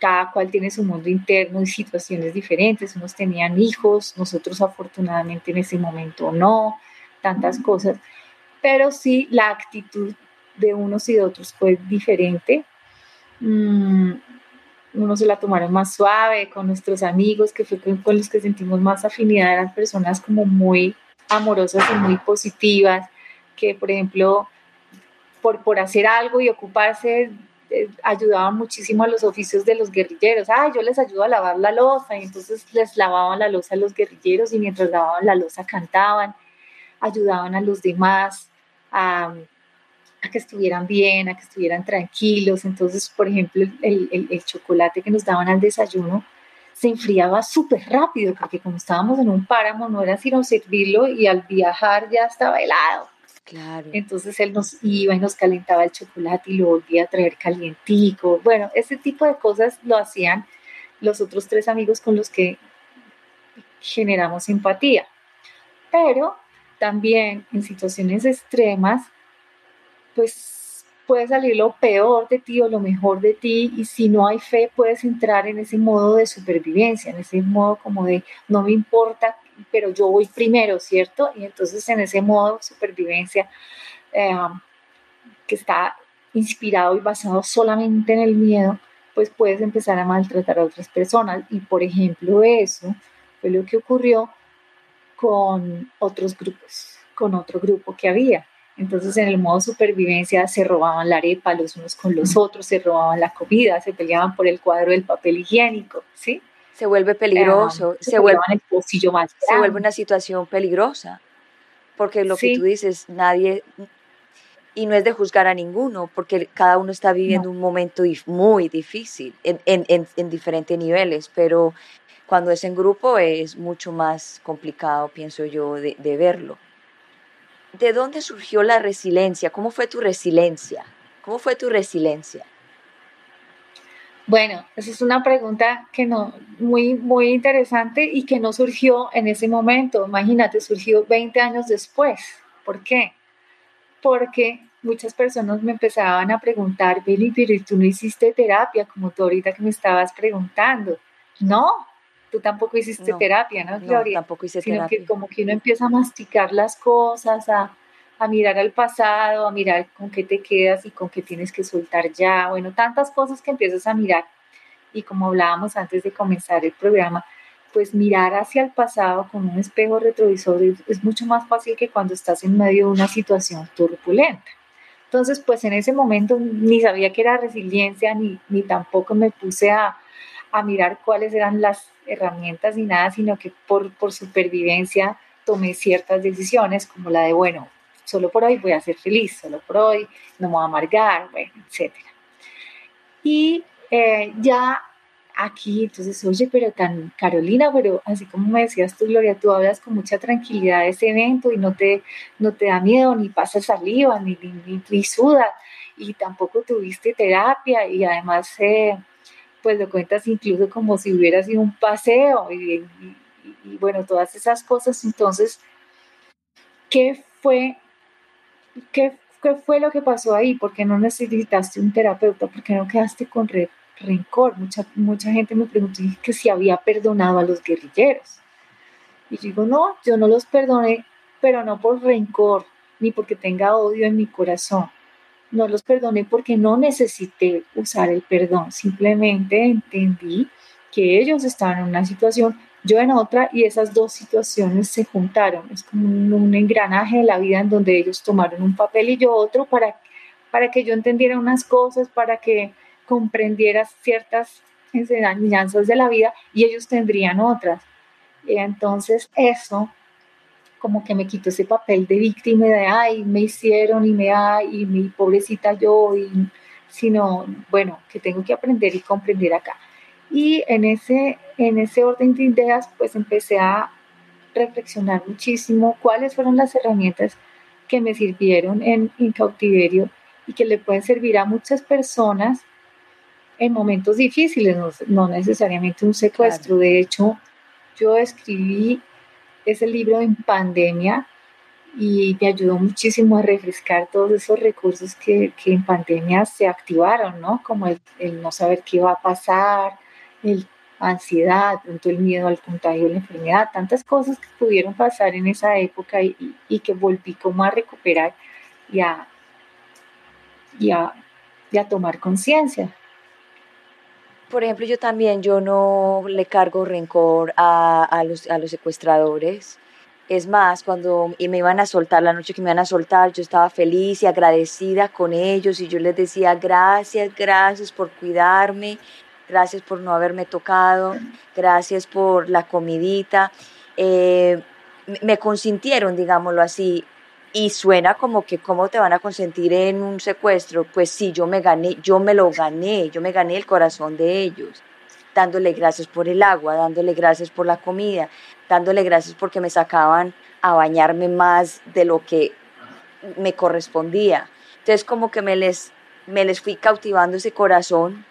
cada cual tiene su mundo interno y situaciones diferentes. Unos tenían hijos, nosotros afortunadamente en ese momento no, tantas cosas. Pero sí, la actitud de unos y de otros fue diferente. Mm, unos se la tomaron más suave con nuestros amigos, que fue con los que sentimos más afinidad, eran personas como muy amorosas y muy positivas, que por ejemplo, por, por hacer algo y ocuparse eh, ayudaban muchísimo a los oficios de los guerrilleros. Ah, yo les ayudo a lavar la losa y entonces les lavaban la losa a los guerrilleros y mientras lavaban la losa cantaban, ayudaban a los demás a, que estuvieran bien, a que estuvieran tranquilos. Entonces, por ejemplo, el, el, chocolate que nos daban al desayuno se enfriaba súper rápido, porque como estábamos en un páramo, no era sino servirlo y al viajar ya estaba helado. Claro. Entonces él nos iba y nos calentaba el chocolate y lo volvía a traer calientico. Bueno, ese tipo de cosas lo hacían los otros tres amigos con los que generamos empatía. Pero también en situaciones extremas, pues puede salir lo peor de ti o lo mejor de ti y si no hay fe puedes entrar en ese modo de supervivencia, en ese modo como de no me importa, pero yo voy primero, ¿cierto? Y entonces en ese modo supervivencia eh, que está inspirado y basado solamente en el miedo, pues puedes empezar a maltratar a otras personas. Y por ejemplo, eso fue lo que ocurrió con otros grupos, con otro grupo que había. Entonces, en el modo supervivencia se robaban la arepa los unos con los otros, se robaban la comida, se peleaban por el cuadro del papel higiénico, ¿sí? Se vuelve peligroso, se, vuelve, se vuelve una situación peligrosa, porque lo que tú dices, nadie, y no es de juzgar a ninguno, porque cada uno está viviendo un momento muy difícil en, en, en diferentes niveles, pero cuando es en grupo es mucho más complicado, pienso yo, de, verlo. ¿De dónde surgió la resiliencia? ¿Cómo fue tu resiliencia? ¿Cómo fue tu resiliencia? Bueno, esa es una pregunta que no, muy, muy interesante y que no surgió en ese momento. Imagínate, surgió 20 años después. ¿Por qué? Porque muchas personas me empezaban a preguntar, Billy, pero tú no hiciste terapia como tú ahorita que me estabas preguntando. No, tú tampoco hiciste terapia, ¿no, Gloria? No, tampoco hice Sino que como que uno empieza a masticar las cosas, a, a mirar al pasado, a mirar con qué te quedas y con qué tienes que soltar ya. Bueno, tantas cosas que empiezas a mirar. Y como hablábamos antes de comenzar el programa, pues mirar hacia el pasado con un espejo retrovisor es, mucho más fácil que cuando estás en medio de una situación turbulenta. Entonces, pues en ese momento ni sabía que era resiliencia, ni, ni tampoco me puse a, a mirar cuáles eran las herramientas ni nada, sino que por, por supervivencia tomé ciertas decisiones como la de, bueno, solo por hoy voy a ser feliz, solo por hoy no me voy a amargar, bueno, etc. Y eh, ya aquí, entonces, oye, pero tan Carolina, pero así como me decías tú, Gloria, tú hablas con mucha tranquilidad de ese evento y no te, no te da miedo, ni pasa saliva, ni, ni, ni, suda, y tampoco tuviste terapia, y además eh, pues lo cuentas incluso como si hubiera sido un paseo y, bueno, todas esas cosas. Entonces, ¿qué fue, qué, fue lo que pasó ahí? ¿Por qué no necesitaste un terapeuta? ¿Por qué no quedaste con rencor? Mucha, mucha gente me preguntó que si había perdonado a los guerrilleros. Y yo digo, no, yo no los perdoné, pero no por rencor, ni porque tenga odio en mi corazón no los perdoné porque no necesité usar el perdón, simplemente entendí que ellos estaban en una situación, yo en otra, y esas dos situaciones se juntaron. Es como un, engranaje de la vida en donde ellos tomaron un papel y yo otro para, para que yo entendiera unas cosas, para que comprendiera ciertas enseñanzas de la vida y ellos tendrían otras. Y entonces eso como que me quito ese papel de víctima de, ay, me hicieron y me, ay, y mi pobrecita yo, y, sino, bueno, que tengo que aprender y comprender acá. Y en ese, en ese orden de ideas, pues empecé a reflexionar muchísimo cuáles fueron las herramientas que me sirvieron en, en cautiverio y que le pueden servir a muchas personas en momentos difíciles, no, necesariamente un secuestro. De hecho, yo escribí ese libro en pandemia y me ayudó muchísimo a refrescar todos esos recursos que, que en pandemia se activaron, ¿no? Como el, no saber qué va a pasar, el ansiedad, el miedo al contagio la enfermedad, tantas cosas que pudieron pasar en esa época y, que volví como a recuperar y a, y tomar conciencia. Por ejemplo, yo también, yo no le cargo rencor a, a, los, a los secuestradores. Es más, cuando me iban a soltar, la noche que me iban a soltar, yo estaba feliz y agradecida con ellos y yo les decía gracias, gracias por cuidarme, gracias por no haberme tocado, gracias por la comidita. Eh, me consintieron, digámoslo así, y suena como que cómo te van a consentir en un secuestro. Pues sí, yo me gané, yo me lo gané, yo me gané el corazón de ellos. dándole gracias por el agua, dándole gracias por la comida, dándole gracias porque me sacaban a bañarme más de lo que me correspondía. Entonces como que me les, me les fui cautivando ese corazón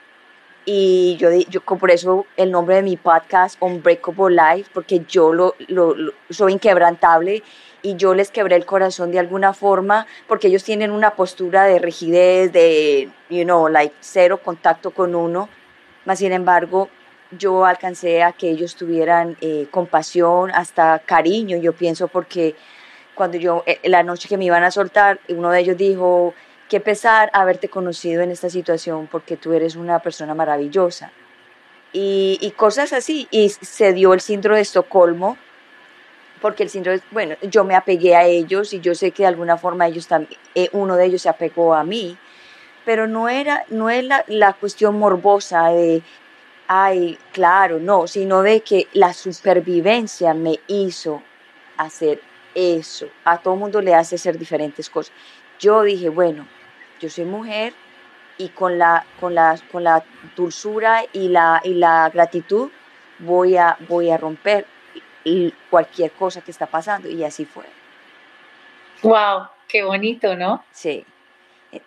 y yo, yo por eso el nombre de mi podcast, Unbreakable Life, porque yo lo, lo, soy inquebrantable y yo les quebré el corazón de alguna forma, porque ellos tienen una postura de rigidez, de, you know, like cero contacto con uno, más sin embargo, yo alcancé a que ellos tuvieran eh, compasión, hasta cariño, yo pienso, porque cuando yo, eh, la noche que me iban a soltar, uno de ellos dijo, qué pesar haberte conocido en esta situación porque tú eres una persona maravillosa. Y, cosas así. Y se dio el síndrome de Estocolmo, porque el síndrome, bueno, yo me apegué a ellos y yo sé que de alguna forma ellos también, eh, uno de ellos se apegó a mí, pero no era, no es la, la cuestión morbosa de, ay, claro, no, sino de que la supervivencia me hizo hacer eso. A todo mundo le hace hacer diferentes cosas. Yo dije, bueno, yo soy mujer y con la, con la, con la dulzura y la, y la gratitud voy a, voy a romper cualquier cosa que está pasando y así fue. Wow, qué bonito, ¿no? Sí.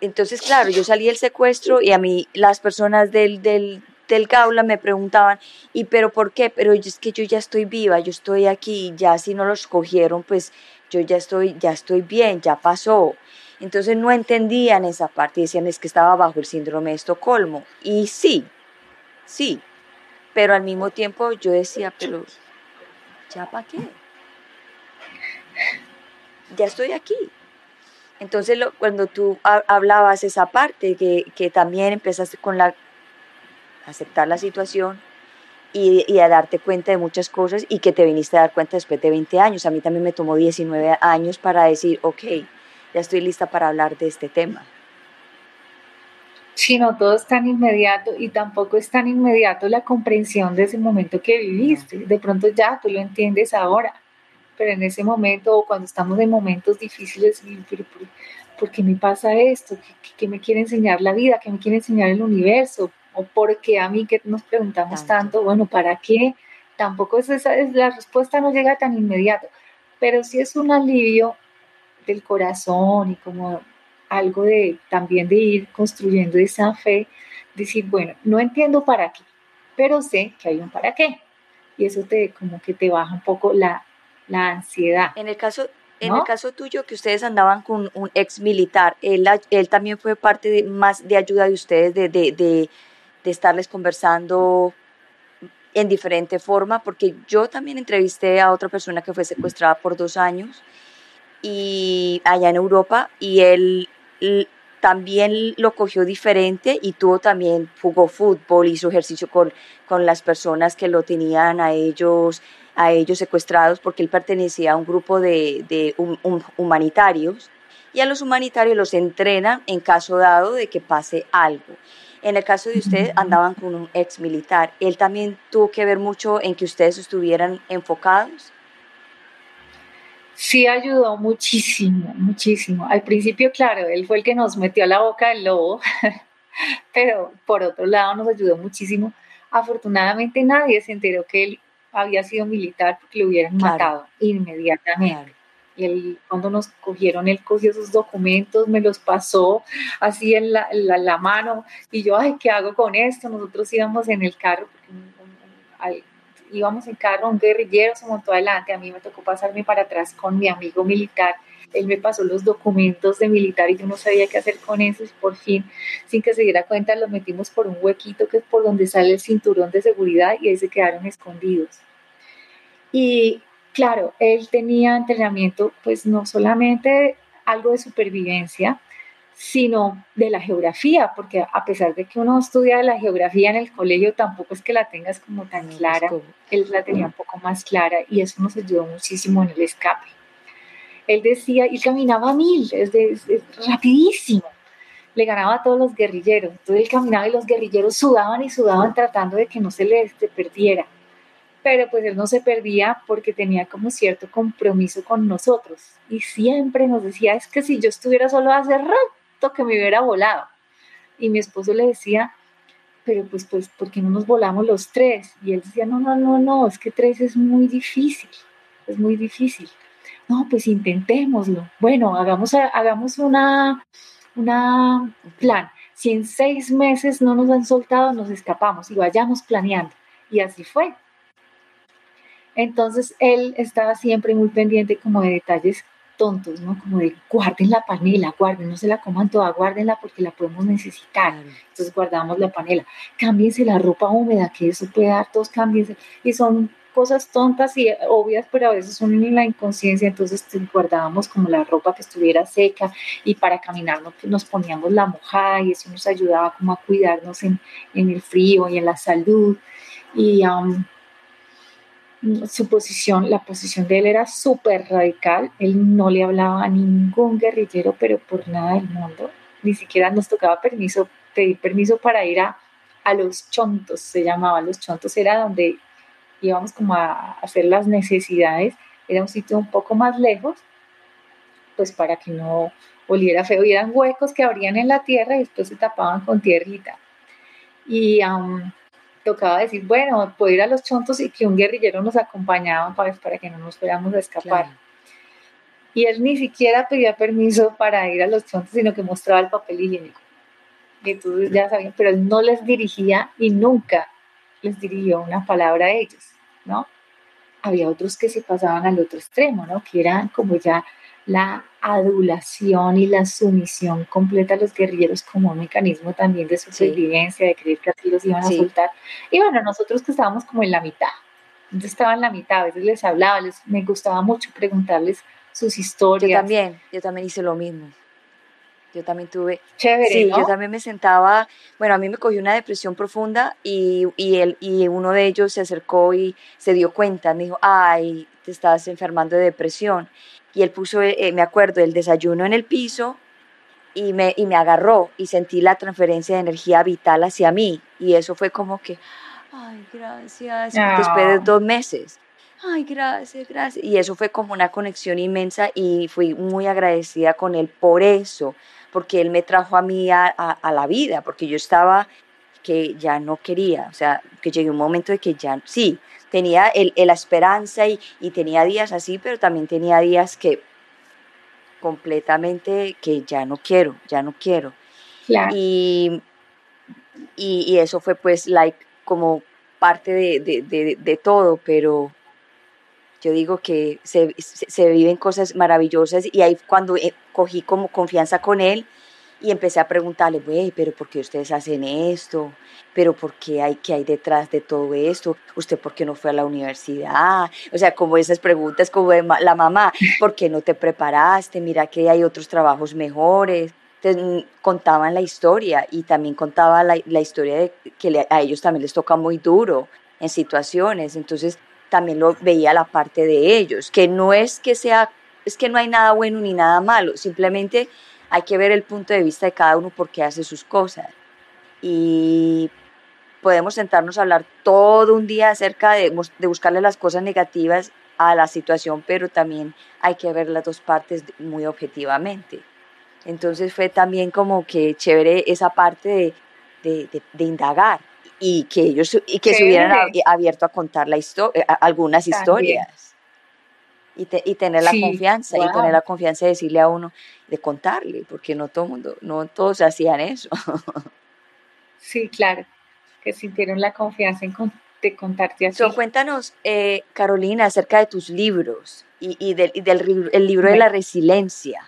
Entonces, claro, yo salí del secuestro y a mí las personas del, del, del Gaula me preguntaban, ¿y pero por qué? Pero es que yo ya estoy viva, yo estoy aquí, ya si no los cogieron, pues yo ya estoy, ya estoy bien, ya pasó. Entonces no entendían esa parte y decían es que estaba bajo el síndrome de Estocolmo. Y sí, sí, pero al mismo tiempo yo decía, pero ¿ya para qué? Ya estoy aquí. Entonces cuando tú hablabas esa parte, que, que también empezaste con la aceptar la situación y, y, a darte cuenta de muchas cosas y que te viniste a dar cuenta después de 20 años. A mí también me tomó 19 años para decir, ok, ya estoy lista para hablar de este tema. Sí, no todo es tan inmediato y tampoco es tan inmediato la comprensión de ese momento que viviste. De pronto ya tú lo entiendes ahora, pero en ese momento o cuando estamos en momentos difíciles, ¿por, qué me pasa esto? ¿Qué, me quiere enseñar la vida? ¿Qué me quiere enseñar el universo? ¿O por qué a mí que nos preguntamos tanto? Bueno, ¿para qué? Tampoco es esa, es, la respuesta no llega tan inmediato, pero sí es un alivio del corazón y como algo de también de ir construyendo esa fe, decir, bueno, no entiendo para qué, pero sé que hay un para qué. Y eso te como que te baja un poco la, la ansiedad. En el caso en el caso tuyo que ustedes andaban con un ex militar, él, él también fue parte de, más de ayuda de ustedes de, de, de, de estarles conversando en diferente forma, porque yo también entrevisté a otra persona que fue secuestrada por dos años y allá en Europa y él también lo cogió diferente y tuvo también, jugó fútbol, hizo ejercicio con, con las personas que lo tenían a ellos, a ellos secuestrados porque él pertenecía a un grupo de, de humanitarios y a los humanitarios los entrenan en caso dado de que pase algo. En el caso de ustedes andaban con un ex militar, él también tuvo que ver mucho en que ustedes estuvieran enfocados sí ayudó muchísimo, muchísimo. Al principio, claro, él fue el que nos metió a la boca del lobo, pero por otro lado nos ayudó muchísimo. Afortunadamente nadie se enteró que él había sido militar porque lo hubieran matado inmediatamente. Y él, cuando nos cogieron, él cogió sus documentos, me los pasó así en la, la, mano y yo, ay, ¿qué hago con esto? Nosotros íbamos en el carro, íbamos en carro, un guerrillero se montó adelante, a mí me tocó pasarme para atrás con mi amigo militar, él me pasó los documentos de militar y yo no sabía qué hacer con eso y por fin, sin que se diera cuenta, los metimos por un huequito que es por donde sale el cinturón de seguridad y ahí se quedaron escondidos. Y claro, él tenía entrenamiento, pues no solamente algo de supervivencia, sino de la geografía, porque a pesar de que uno estudia la geografía en el colegio, tampoco es que la tengas como tan clara, él la tenía un poco más clara y eso nos ayudó muchísimo en el escape. Él decía, y caminaba a mil, es, rapidísimo, le ganaba a todos los guerrilleros, entonces él caminaba y los guerrilleros sudaban y sudaban tratando de que no se les perdiera, pero pues él no se perdía porque tenía como cierto compromiso con nosotros. Y siempre nos decía, es que si yo estuviera solo hace rato, que me hubiera volado. Y mi esposo le decía, pero pues, pues, ¿por qué no nos volamos los tres? Y él decía, no, no, no, no, es que tres es muy difícil, es muy difícil. No, pues intentémoslo. Bueno, hagamos, hagamos una, una plan. Si en seis meses no nos han soltado, nos escapamos y vayamos planeando. Y así fue. Entonces él estaba siempre muy pendiente como de detalles tontos, ¿no? Como de guarden la panela, guarden, no se la coman toda, guárdenla porque la podemos necesitar. Entonces guardamos la panela. Cámbiense la ropa húmeda, que eso puede dar, todos cámbiense. Y son cosas tontas y obvias, pero a veces son en la inconsciencia, entonces guardábamos como la ropa que estuviera seca y para caminar nos poníamos la mojada y eso nos ayudaba como a cuidarnos en, el frío y en la salud. Y um, su posición, la posición de él era súper radical, él no le hablaba a ningún guerrillero, pero por nada del mundo, ni siquiera nos tocaba permiso, pedir permiso para ir a, a los chontos, se llamaba, los chontos era donde íbamos como a hacer las necesidades, era un sitio un poco más lejos, pues para que no oliera feo, y eran huecos que abrían en la tierra y después se tapaban con tierrita. Y tocaba decir, bueno, puedo ir a los chontos y que un guerrillero nos acompañaba para, para que no nos fuéramos a escapar. Y él ni siquiera pedía permiso para ir a los chontos, sino que mostraba el papel higiénico. Y entonces ya sabían, pero él no les dirigía y nunca les dirigió una palabra a ellos, ¿no? Había otros que se pasaban al otro extremo, ¿no? Que eran como ya la adulación y la sumisión completa a los guerrilleros como un mecanismo también de supervivencia, de creer que así los iban a soltar. Y bueno, nosotros que estábamos como en la mitad, entonces estaba en la mitad, a veces les hablaba, les, me gustaba mucho preguntarles sus historias. Yo también, yo también hice lo mismo. Yo también tuve. Chévere. Sí, yo también me sentaba. Bueno, a mí me cogió una depresión profunda y, y, él, y uno de ellos se acercó y se dio cuenta. Me dijo, ay, te estás enfermando de depresión y él puso, eh, me acuerdo, el desayuno en el piso y me, y me agarró y sentí la transferencia de energía vital hacia mí y eso fue como que, ay, gracias, después de dos meses. Ay, gracias, gracias. Y eso fue como una conexión inmensa y fui muy agradecida con él por eso, porque él me trajo a mí a, a la vida, porque yo estaba que ya no quería, o sea, que llegué un momento de que ya, sí, tenía el, la esperanza y, y, tenía días así, pero también tenía días que completamente que ya no quiero, ya no quiero. Y, y, eso fue pues like como parte de, de, de, todo, pero yo digo que se, se, viven cosas maravillosas y ahí cuando eh, cogí como confianza con él, y empecé a preguntarle, güey, pero ¿por qué ustedes hacen esto? ¿Pero por qué hay, qué hay detrás de todo esto? ¿Usted por qué no fue a la universidad? O sea, como esas preguntas como de la mamá, ¿por qué no te preparaste? Mira que hay otros trabajos mejores. Entonces, mm, contaban la historia y también contaba la, la historia de que a ellos también les toca muy duro en situaciones. Entonces, también lo veía la parte de ellos, que no es que sea, es que no hay nada bueno ni nada malo, simplemente hay que ver el punto de vista de cada uno porque hace sus cosas. Y podemos sentarnos a hablar todo un día acerca de, de buscarle las cosas negativas a la situación, pero también hay que ver las dos partes muy objetivamente. Entonces fue también como que chévere esa parte de, de, indagar y que ellos y que se hubieran abierto a contar la historia, algunas historias y, y tener la confianza y tener la confianza de decirle a uno, de contarle, porque no todo mundo, no todos hacían eso. Sí, claro, que sintieron la confianza en de contarte así. cuéntanos, eh, Carolina, acerca de tus libros y, y del, el libro de la resiliencia.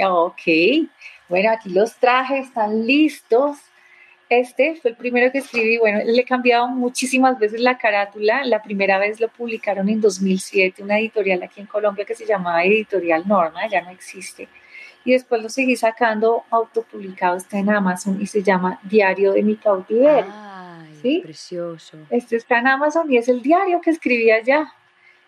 Ok, bueno, aquí los traje, están listos. Este fue el primero que escribí. Bueno, le he cambiado muchísimas veces la carátula. La primera vez lo publicaron en 2007, una editorial aquí en Colombia que se llamaba Editorial Norma, ya no existe. Y después lo seguí sacando autopublicado, está en Amazon y se llama Diario de mi cautiverio. Ay, ¿Sí? precioso. Este está en Amazon y es el diario que escribí allá.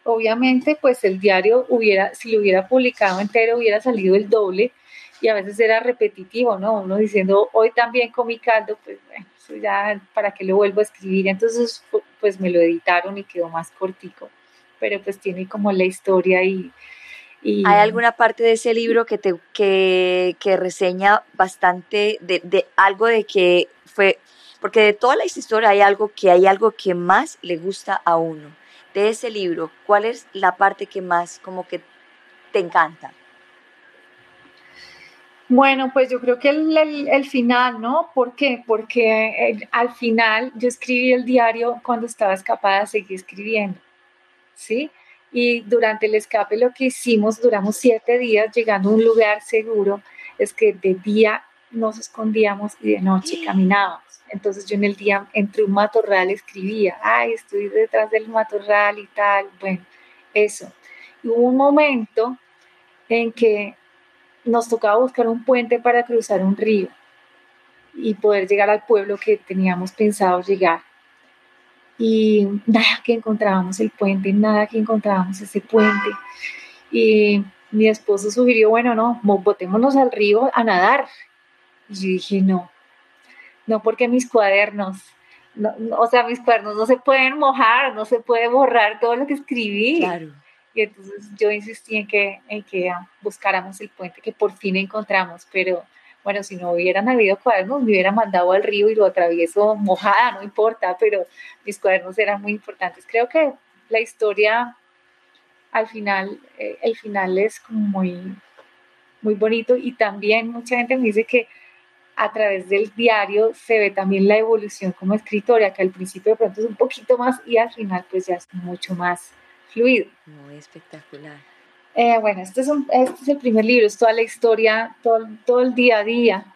Obviamente, pues el diario hubiera, si lo hubiera publicado entero, hubiera salido el doble y a veces era repetitivo, ¿no? Uno diciendo, hoy también comí caldo, pues bueno, eso ya, ¿para qué lo vuelvo a escribir? Entonces, pues me lo editaron y quedó más cortico, pero pues tiene como la historia y... ¿Hay alguna parte de ese libro que, te, que, que reseña bastante de, de algo de que fue porque de toda la historia hay algo que hay algo que más le gusta a uno. De ese libro, ¿cuál es la parte que más como que te encanta? Bueno, pues yo creo que el, final, ¿no? ¿Por qué? Porque eh, al final yo escribí el diario cuando estaba escapada, seguí escribiendo, ¿sí? Y durante el escape lo que hicimos, duramos siete días llegando a un lugar seguro, es que de día nos escondíamos y de noche caminábamos. Entonces yo en el día entre un matorral escribía, ay, estoy detrás del matorral y tal, bueno, eso. Y hubo un momento en que nos tocaba buscar un puente para cruzar un río y poder llegar al pueblo que teníamos pensado llegar. Y nada que encontrábamos el puente, nada que encontrábamos ese puente. Y mi esposo sugirió, bueno, no, botémonos al río a nadar. Y yo dije, no, no porque mis cuadernos, o sea, mis cuadernos no se pueden mojar, no se puede borrar todo lo que escribí. Claro. Y entonces yo insistí en que, en que buscáramos el puente que por fin encontramos, pero bueno, si no hubieran habido cuadernos, me hubiera mandado al río y lo atravieso mojada, no importa, pero mis cuadernos eran muy importantes. Creo que la historia, al final, eh, el final es como muy, muy bonito y también mucha gente me dice que a través del diario se ve también la evolución como escritora, que al principio de pronto es un poquito más y al final pues ya es mucho más fluido. Muy espectacular. Eh, bueno, este es, este es el primer libro, es toda la historia, todo, todo el día a día,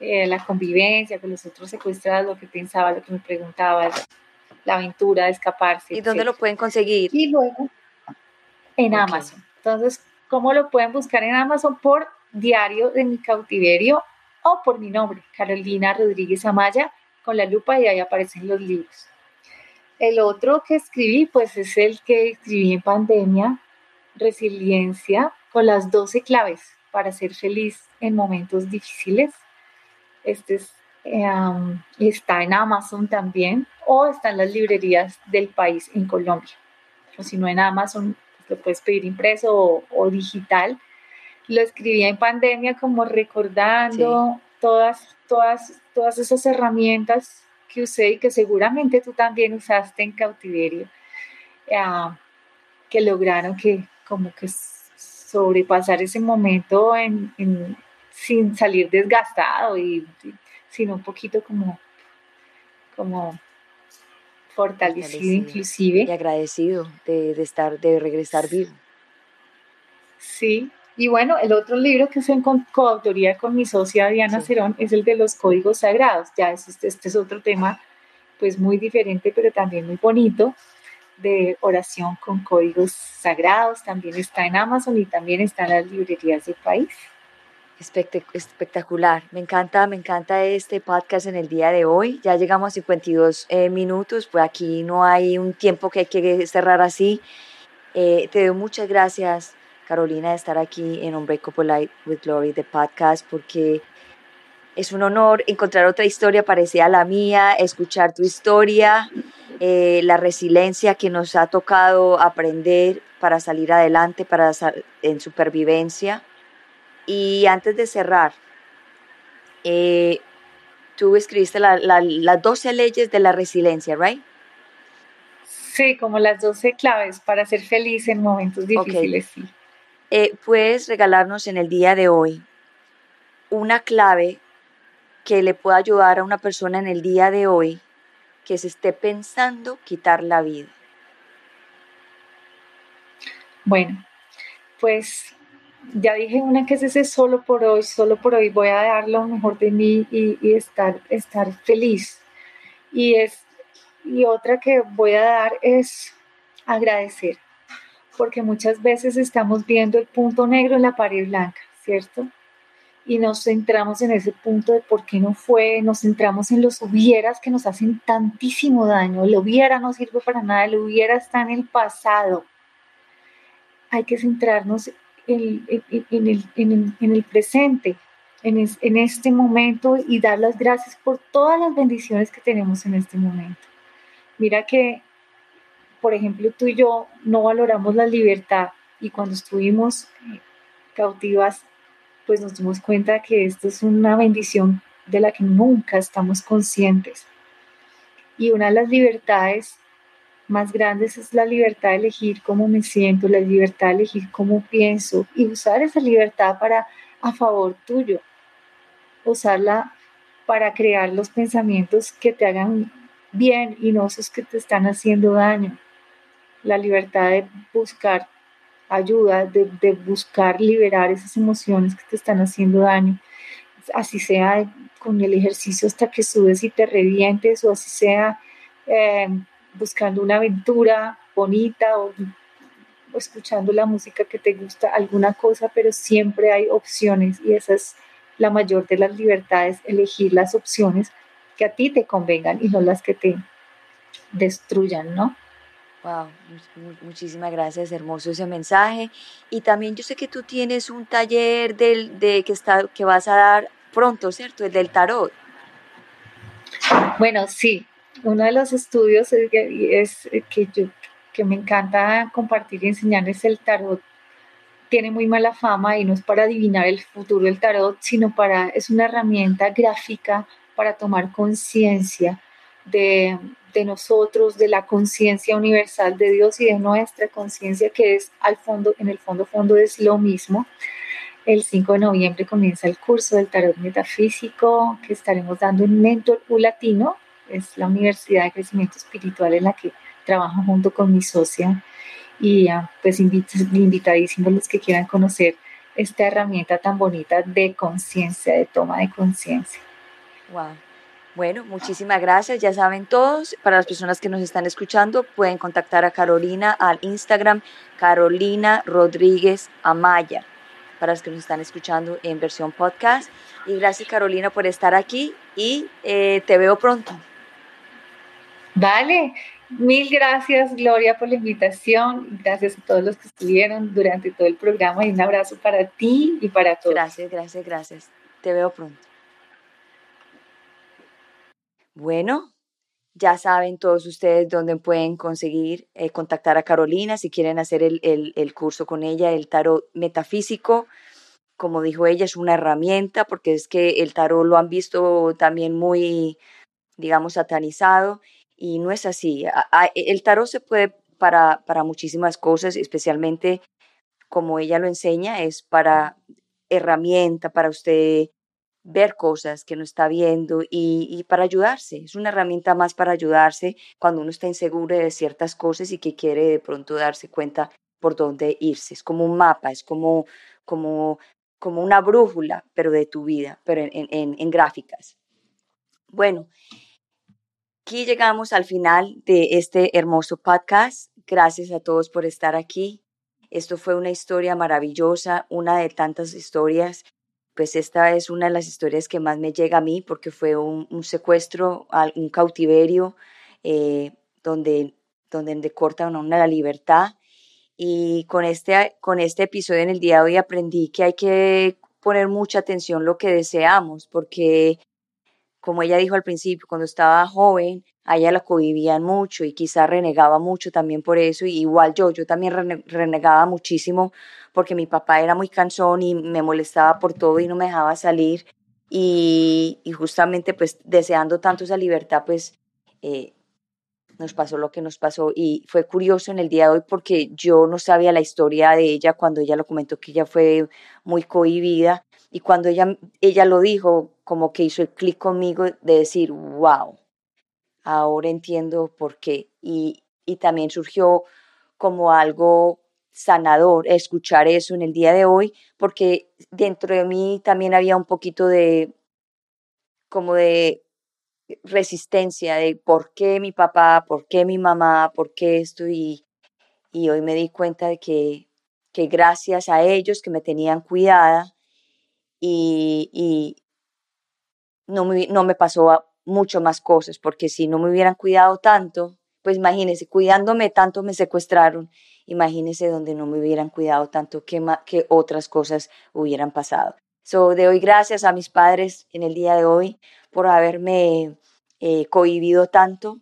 eh, la convivencia con los otros secuestrados, lo que pensaba, lo que me preguntaba, la aventura de escaparse. ¿Y dónde lo pueden conseguir? Y luego en Amazon. Entonces, ¿cómo lo pueden buscar en Amazon? Por Diario de mi cautiverio o por mi nombre, Carolina Rodríguez Amaya, con la lupa y ahí aparecen los libros. El otro que escribí, pues es el que escribí en pandemia, Resiliencia, con las 12 claves para ser feliz en momentos difíciles. Este em, está en Amazon también o está en las librerías del país en Colombia. O si no en Amazon, pues lo puedes pedir impreso o, digital. Lo escribí en pandemia como recordando todas, todas, todas esas herramientas que usé y que seguramente tú también usaste en cautiverio, ah, que lograron que como que sobrepasar ese momento sin salir desgastado y, sino un poquito como, como fortalecido, inclusive. Y agradecido de, de, estar, de regresar vivo. Sí, y bueno, el otro libro que es en coautoría con mi socia Diana Cerón es el de los códigos sagrados. Ya este, este es otro tema pues muy diferente, pero también muy bonito, de oración con códigos sagrados. También está en Amazon y también está en las librerías del país. Espectacular, me encanta, me encanta este podcast en el día de hoy. Ya llegamos a 52 eh, minutos, pues aquí no hay un tiempo que hay que cerrar así. Eh, te doy muchas gracias Carolina, de estar aquí en Unbreakable Light with Glory, de podcast, porque es un honor encontrar otra historia parecida a la mía, escuchar tu historia, eh, la resiliencia que nos ha tocado aprender para salir adelante, para en supervivencia. Y antes de cerrar, eh, tú escribiste las 12 leyes de la resiliencia, ¿right? Sí, como las 12 claves para ser feliz en momentos difíciles, sí. Eh, puedes regalarnos en el día de hoy una clave que le pueda ayudar a una persona en el día de hoy que se esté pensando quitar la vida? Bueno, pues ya dije una que es ese solo por hoy, solo por hoy voy a dar lo mejor de mí y, estar, estar feliz. Y, es, y otra que voy a dar es agradecer porque muchas veces estamos viendo el punto negro en la pared blanca, ¿cierto? Y nos centramos en ese punto de por qué no fue, nos centramos en los hubieras que nos hacen tantísimo daño. El hubiera no sirve para nada, el hubiera está en el pasado. Hay que centrarnos en, el, presente, en, este momento y dar las gracias por todas las bendiciones que tenemos en este momento. Mira que por ejemplo, tú y yo no valoramos la libertad y cuando estuvimos cautivas, pues nos dimos cuenta que esto es una bendición de la que nunca estamos conscientes. Y una de las libertades más grandes es la libertad de elegir cómo me siento, la libertad de elegir cómo pienso y usar esa libertad para a favor tuyo. Usarla para crear los pensamientos que te hagan bien y no esos que te están haciendo daño. La libertad de buscar ayuda, de, buscar liberar esas emociones que te están haciendo daño. Así sea con el ejercicio hasta que subes y te revientes o así sea eh, buscando una aventura bonita o, o escuchando la música que te gusta, alguna cosa, pero siempre hay opciones y esa es la mayor de las libertades, elegir las opciones que a ti te convengan y no las que te destruyan, ¿no? Wow, muchísimas gracias, hermoso ese mensaje. Y también yo sé que tú tienes un taller del, de, que, está, que vas a dar pronto, ¿cierto? El del tarot. Bueno, sí, uno de los estudios es, que, yo, que me encanta compartir y enseñar es el tarot. Tiene muy mala fama y no es para adivinar el futuro del tarot, sino para, es una herramienta gráfica para tomar conciencia de, de nosotros, de la conciencia universal de Dios y de nuestra conciencia, que es al fondo, en el fondo, fondo es lo mismo. El 5 de noviembre comienza el curso del tarot metafísico que estaremos dando en Mentor U Latino, es la Universidad de Crecimiento Espiritual en la que trabajo junto con mi socia y ah, pues invitadísimos los que quieran conocer esta herramienta tan bonita de conciencia, de toma de conciencia. Wow. Bueno, muchísimas gracias. Ya saben todos, para las personas que nos están escuchando, pueden contactar a Carolina al Instagram Carolina Rodríguez Amaya, para los que nos están escuchando en versión podcast. Y gracias Carolina por estar aquí y eh, te veo pronto. Vale, mil gracias Gloria por la invitación. Gracias a todos los que estuvieron durante todo el programa y un abrazo para ti y para todos. Gracias, gracias, gracias. Te veo pronto. Bueno, ya saben todos ustedes dónde pueden conseguir eh, contactar a Carolina si quieren hacer el, el, curso con ella, el tarot metafísico. Como dijo ella, es una herramienta porque es que el tarot lo han visto también muy, digamos, satanizado y no es así. El tarot se puede para, para muchísimas cosas, especialmente como ella lo enseña, es para herramienta, para usted ver cosas que no está viendo y, para ayudarse. Es una herramienta más para ayudarse cuando uno está inseguro de ciertas cosas y que quiere de pronto darse cuenta por dónde irse. Es como un mapa, es como, como, como una brújula, pero de tu vida, pero en, en, en gráficas. Bueno, aquí llegamos al final de este hermoso podcast. Gracias a todos por estar aquí. Esto fue una historia maravillosa, una de tantas historias pues esta es una de las historias que más me llega a mí porque fue un, secuestro, un cautiverio eh, donde, donde le una la libertad. Y con este, con este episodio en el día de hoy aprendí que hay que poner mucha atención lo que deseamos, porque como ella dijo al principio, cuando estaba joven, a ella la cohibivían mucho y quizá renegaba mucho también por eso, y igual yo, yo también renegaba muchísimo porque mi papá era muy cansón y me molestaba por todo y no me dejaba salir, y, justamente pues deseando tanto esa libertad, pues eh, nos pasó lo que nos pasó y fue curioso en el día de hoy porque yo no sabía la historia de ella cuando ella lo comentó que ella fue muy cohibida y cuando ella, ella lo dijo como que hizo el clic conmigo de decir, wow, ahora entiendo por qué. Y, y también surgió como algo sanador escuchar eso en el día de hoy, porque dentro de mí también había un poquito de, como de resistencia de por qué mi papá, por qué mi mamá, por qué esto, y, y hoy me di cuenta de que, que gracias a ellos que me tenían cuidada y, y no, me, no me pasó mucho más cosas, porque si no me hubieran cuidado tanto, pues imagínense, cuidándome tanto me secuestraron, imagínense donde no me hubieran cuidado tanto, que, que otras cosas hubieran pasado. So, de hoy gracias a mis padres en el día de hoy por haberme eh, cohibido tanto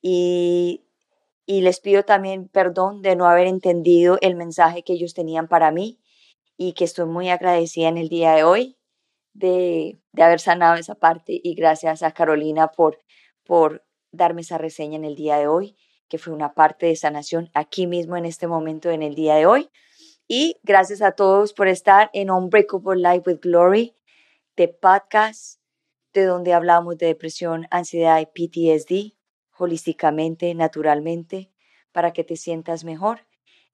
y, y les pido también perdón de no haber entendido el mensaje que ellos tenían para mí y que estoy muy agradecida en el día de hoy de, de, haber sanado esa parte y gracias a Carolina por, por darme esa reseña en el día de hoy, que fue una parte de sanación aquí mismo en este momento, en el día de hoy. Y gracias a todos por estar en Unbreakable Life with Glory, de podcast, de donde hablamos de depresión, ansiedad y PTSD, holísticamente, naturalmente, para que te sientas mejor.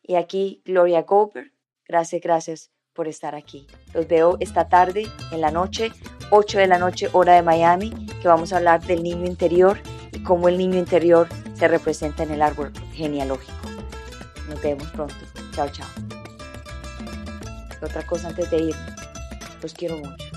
Y aquí, Gloria Goldberg, gracias, gracias por estar aquí. Los veo esta tarde, en la noche, 8 de la noche, hora de Miami, que vamos a hablar del niño interior y cómo el niño interior se representa en el árbol genealógico. Nos vemos pronto. Chao, chao. Otra cosa antes de irme. Los quiero mucho.